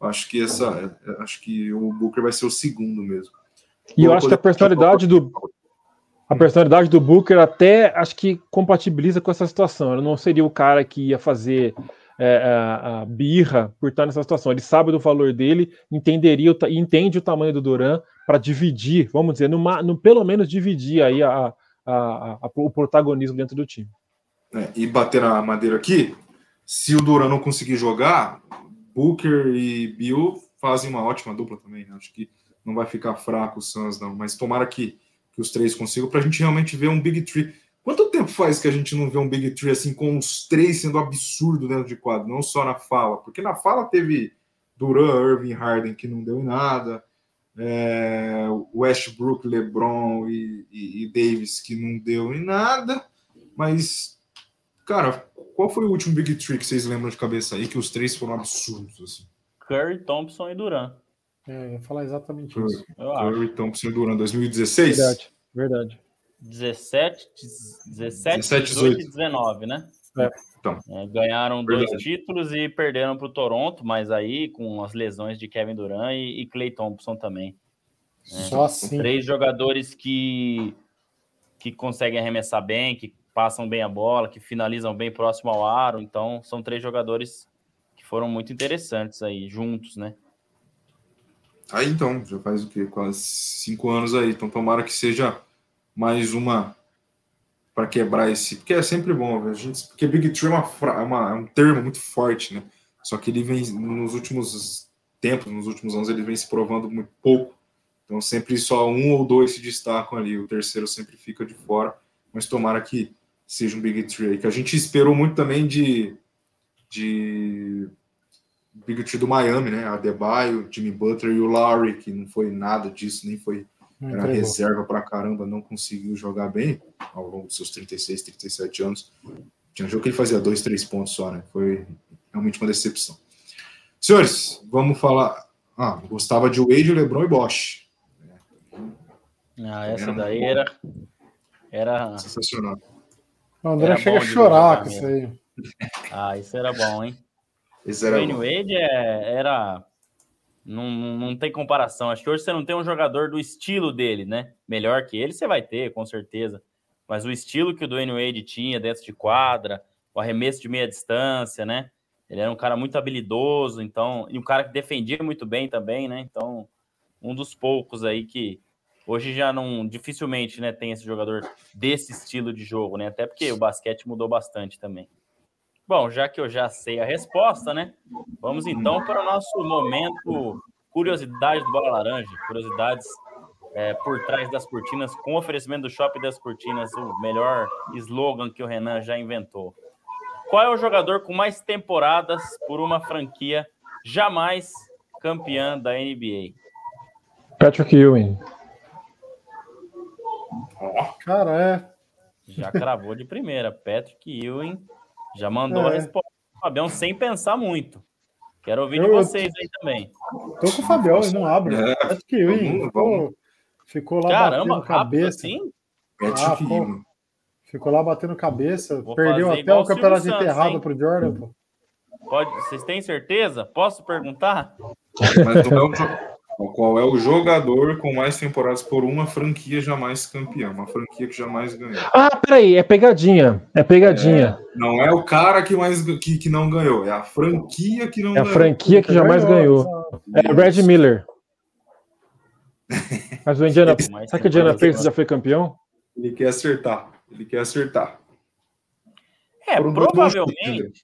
acho que essa, acho que o Booker vai ser o segundo mesmo. E eu acho que a personalidade do, a personalidade do Booker até acho que compatibiliza com essa situação. Ele não seria o cara que ia fazer é, a, a birra por estar nessa situação. Ele sabe do valor dele, entenderia o ta- entende o tamanho do Duran para dividir, vamos dizer, numa, no, pelo menos dividir aí a, a- a- o protagonismo dentro do time. É, e bater na madeira aqui, se o Duran não conseguir jogar, Booker e Bill fazem uma ótima dupla também. né? Acho que não vai ficar fraco o Suns, não. Mas tomara que, que os três consigam para a gente realmente ver um Big Tree. Quanto tempo faz que a gente não vê um Big Tree assim, com os três sendo absurdo dentro de quadro, não só na fala? Porque na fala teve Duran, Irving, Harden, que não deu em nada. É, Westbrook, LeBron e, e- e Davis, que não deu em nada. Mas, cara, qual foi o último Big Tree que vocês lembram de cabeça aí? Que os três foram absurdos, assim. Curry, Thompson e Duran. É, eu ia falar exatamente Curry. isso. Eu acho. Curry, Thompson e Duran, 2016? Verdade, verdade. 17, 17, 17, 18 e 19, né? É. Então. É, ganharam dois Verdade. títulos e perderam para o Toronto, mas aí com as lesões de Kevin Durant e, e Clay Thompson também. Só assim. Três jogadores que, que conseguem arremessar bem, que passam bem a bola, que finalizam bem próximo ao aro. Então, são três jogadores que foram muito interessantes aí, juntos, né? Aí então, já faz o quê? Quase cinco anos aí. Então tomara que seja mais uma para quebrar esse. Porque é sempre bom, a gente, porque Big Tree é, uma, é uma- é um termo muito forte, né? Só que ele vem nos últimos tempos, nos últimos anos, ele vem se provando muito pouco. Então sempre só um ou dois se destacam ali, o terceiro sempre fica de fora. Mas tomara que seja um Big Tree aí, que a gente esperou muito também de. de Big Tree do Miami, né? Adebayo, Jimmy Butler e o Lowry, que não foi nada disso, nem foi Não era reserva pra caramba, não conseguiu jogar bem ao longo dos seus 36, 37 anos. Tinha um jogo que ele fazia dois, três pontos só, né? Foi realmente uma decepção. Senhores, vamos falar. Ah, gostava de Wade, LeBron e Bosch. Ah, essa Era daí era. Era. Sensacional. O André Era chega a chorar com isso aí. Ah, isso era bom, hein? Esse era Dwayne. Wade é- era. Não, não não tem comparação. Acho que hoje você não tem um jogador do estilo dele, né? Melhor que ele, você vai ter, com certeza. Mas o estilo que o Dwayne Wade tinha dentro de quadra, o arremesso de meia distância, né? Ele era um cara muito habilidoso, então, e um cara que defendia muito bem também, né? Então, um dos poucos aí que hoje já não dificilmente, né, tem esse jogador desse estilo de jogo, né? Até porque o basquete mudou bastante também. Bom, já que eu já sei a resposta, né? Vamos então para o nosso momento curiosidade do Bola Laranja, curiosidades é, por trás das cortinas, com oferecimento do Shopping das Cortinas, o melhor slogan que o Renan já inventou. Qual é o jogador com mais temporadas por uma franquia jamais campeã da NBA? Patrick Ewing. Cara, é. Já cravou de primeira. Patrick Ewing já mandou a É. resposta do Fabião sem pensar muito. Quero ouvir de Eu- vocês aí também. Tô com o Fabião, ele não abre. É, Acho que eu, hein? Ficou, ficou lá Caramba, batendo cabeça. assim? Patrick Ah, pô. Ficou lá batendo cabeça. Vou Perdeu até o campeonato Santos, enterrado hein? pro Jordan, pô. Pode, vocês têm certeza? Posso perguntar? Mas não é qual é o jogador com mais temporadas por uma franquia jamais campeã? Uma franquia que jamais ganhou. Ah, peraí, é pegadinha. É pegadinha. Não é o cara que mais que, que não ganhou, é a franquia que não É a ganhou. franquia que jamais ganhou. É Red Isso. Miller. Mas o Indiana. Será que o Indiana Pacers já foi campeão? Ele quer acertar. Ele quer acertar. É, um provavelmente.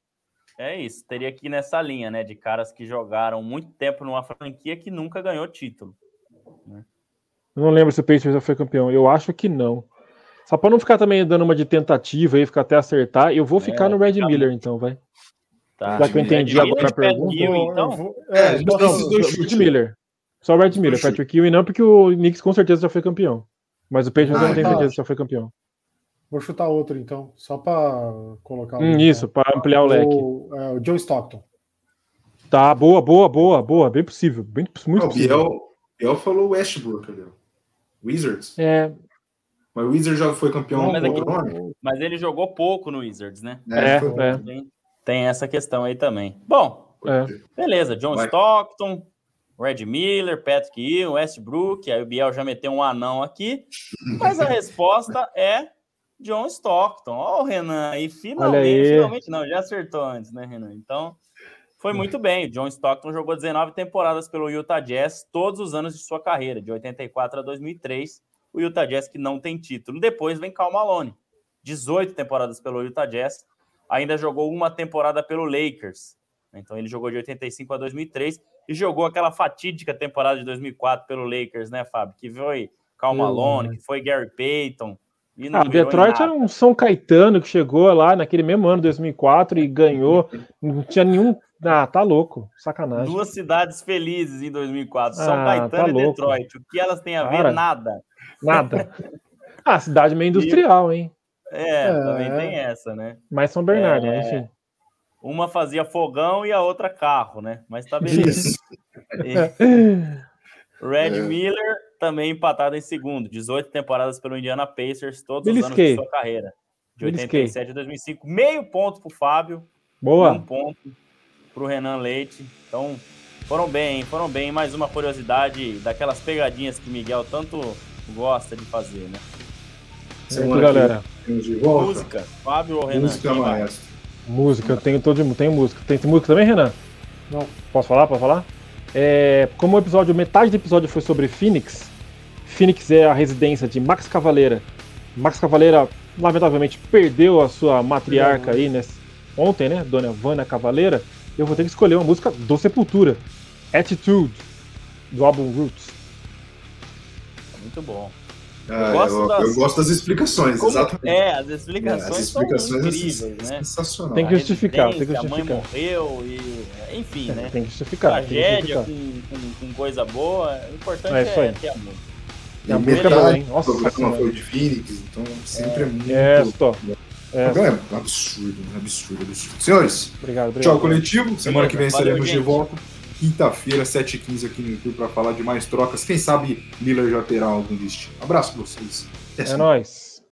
É isso, teria que ir nessa linha, né? De caras que jogaram muito tempo numa franquia que nunca ganhou título. Né? Eu não lembro se o Patriots já foi campeão. Eu acho que não. Só para não ficar também dando uma de tentativa e ficar até acertar, eu vou ficar É, no Red tá Miller, bom. então, vai. Tá. Já que eu entendi Red agora a Miller, pergunta. Então? Eu vou- É, é, não, então, não, dois Red. Miller. Só o Red Miller. Patrick Ewing não, porque o Knicks com certeza já foi campeão. Mas o Patriots eu Ah, não tenho tá. certeza se já foi campeão. Vou chutar outro, então, só para colocar. Hum, isso, para ampliar o leque. O, é, o Joe Stockton. Tá, boa, boa, boa, boa. Bem possível. Bem, muito o possível. Biel, Biel falou Westbrook, ó. Wizards. É, Mas o Wizards já foi campeão mas aqui- outro nome? Mas ele jogou pouco no Wizards, né? É, é. Tem, tem essa questão aí também. Bom, é. beleza. John Vai. Stockton, Red Miller, Patrick Ewing, Westbrook. Aí o Biel já meteu um anão aqui. Mas a resposta é John Stockton. Ó, o Renan aí, finalmente, finalmente não, já acertou antes, né, Renan? Então, foi muito bem. O John Stockton jogou 19 temporadas pelo Utah Jazz, todos os anos de sua carreira, de 84 a 2003. O Utah Jazz que não tem título. Depois vem Cal Malone, 18 temporadas pelo Utah Jazz. Ainda jogou uma temporada pelo Lakers. Então ele jogou de 85 a 2003 e jogou aquela fatídica temporada de 2004 pelo Lakers, né, Fábio? Que foi Cal Malone, que foi Gary Payton. E Ah, Detroit era um São Caetano que chegou lá naquele mesmo ano, 2004, e ganhou. Não tinha nenhum. Ah, tá louco. Sacanagem. Duas cidades felizes em 2004, São Ah, Caetano tá e louco. Detroit. O que elas têm a ver? Cara. Nada. Nada. Ah, cidade meio industrial, hein? É, É. também tem essa, né? Mais São Bernardo, É. mas enfim. Uma fazia fogão e a outra carro, né? Mas tá beleza. Isso. E Red É. Miller também empatado em segundo, 18 temporadas pelo Indiana Pacers, todos os anos de sua carreira. De Belisquei. 87 a 2005, meio ponto pro Fábio, um Boa. ponto pro Renan Leite. Então, foram bem, foram bem. Mais uma curiosidade daquelas pegadinhas que o Miguel tanto gosta de fazer, né? Semana Muito, que galera. de volta. Música, Fábio ou Renan? Música maestro. Música, eu tenho todo de tenho música. Tem, tem música também, Renan? Não. Posso falar? Posso falar? É, como o episódio, metade do episódio foi sobre Phoenix, Phoenix é a residência de Max Cavaleira. Max Cavaleira, lamentavelmente, perdeu a sua matriarca aí nesse, ontem, né? Dona Vânia Cavaleira. Eu vou ter que escolher uma música do Sepultura. Attitude, do álbum Roots. Muito bom. Ah, gosto eu, das- eu gosto das explicações, Como- exatamente. é, as É, explicações, as explicações são é incríveis, né? sensacional. Tem que A justificar, tem que residência, A mãe justificar. morreu e. Enfim, né? Tem que justificar. que Tragédia justificar. com, com, com coisa boa. O importante É é, isso aí. ter amor. E a música é boa, hein? Nossa programa senhora. foi de Phoenix, então sempre é, muito. É, tô. O É, programa é um absurdo, um absurdo, absurdo. Senhores, obrigado, obrigado. tchau, coletivo. Semana que vem Valeu, estaremos de volta. Quinta-feira, 7h15 aqui no YouTube para falar de mais trocas. Quem sabe Miller já terá algum destino. Abraço pra vocês. Até É nóis.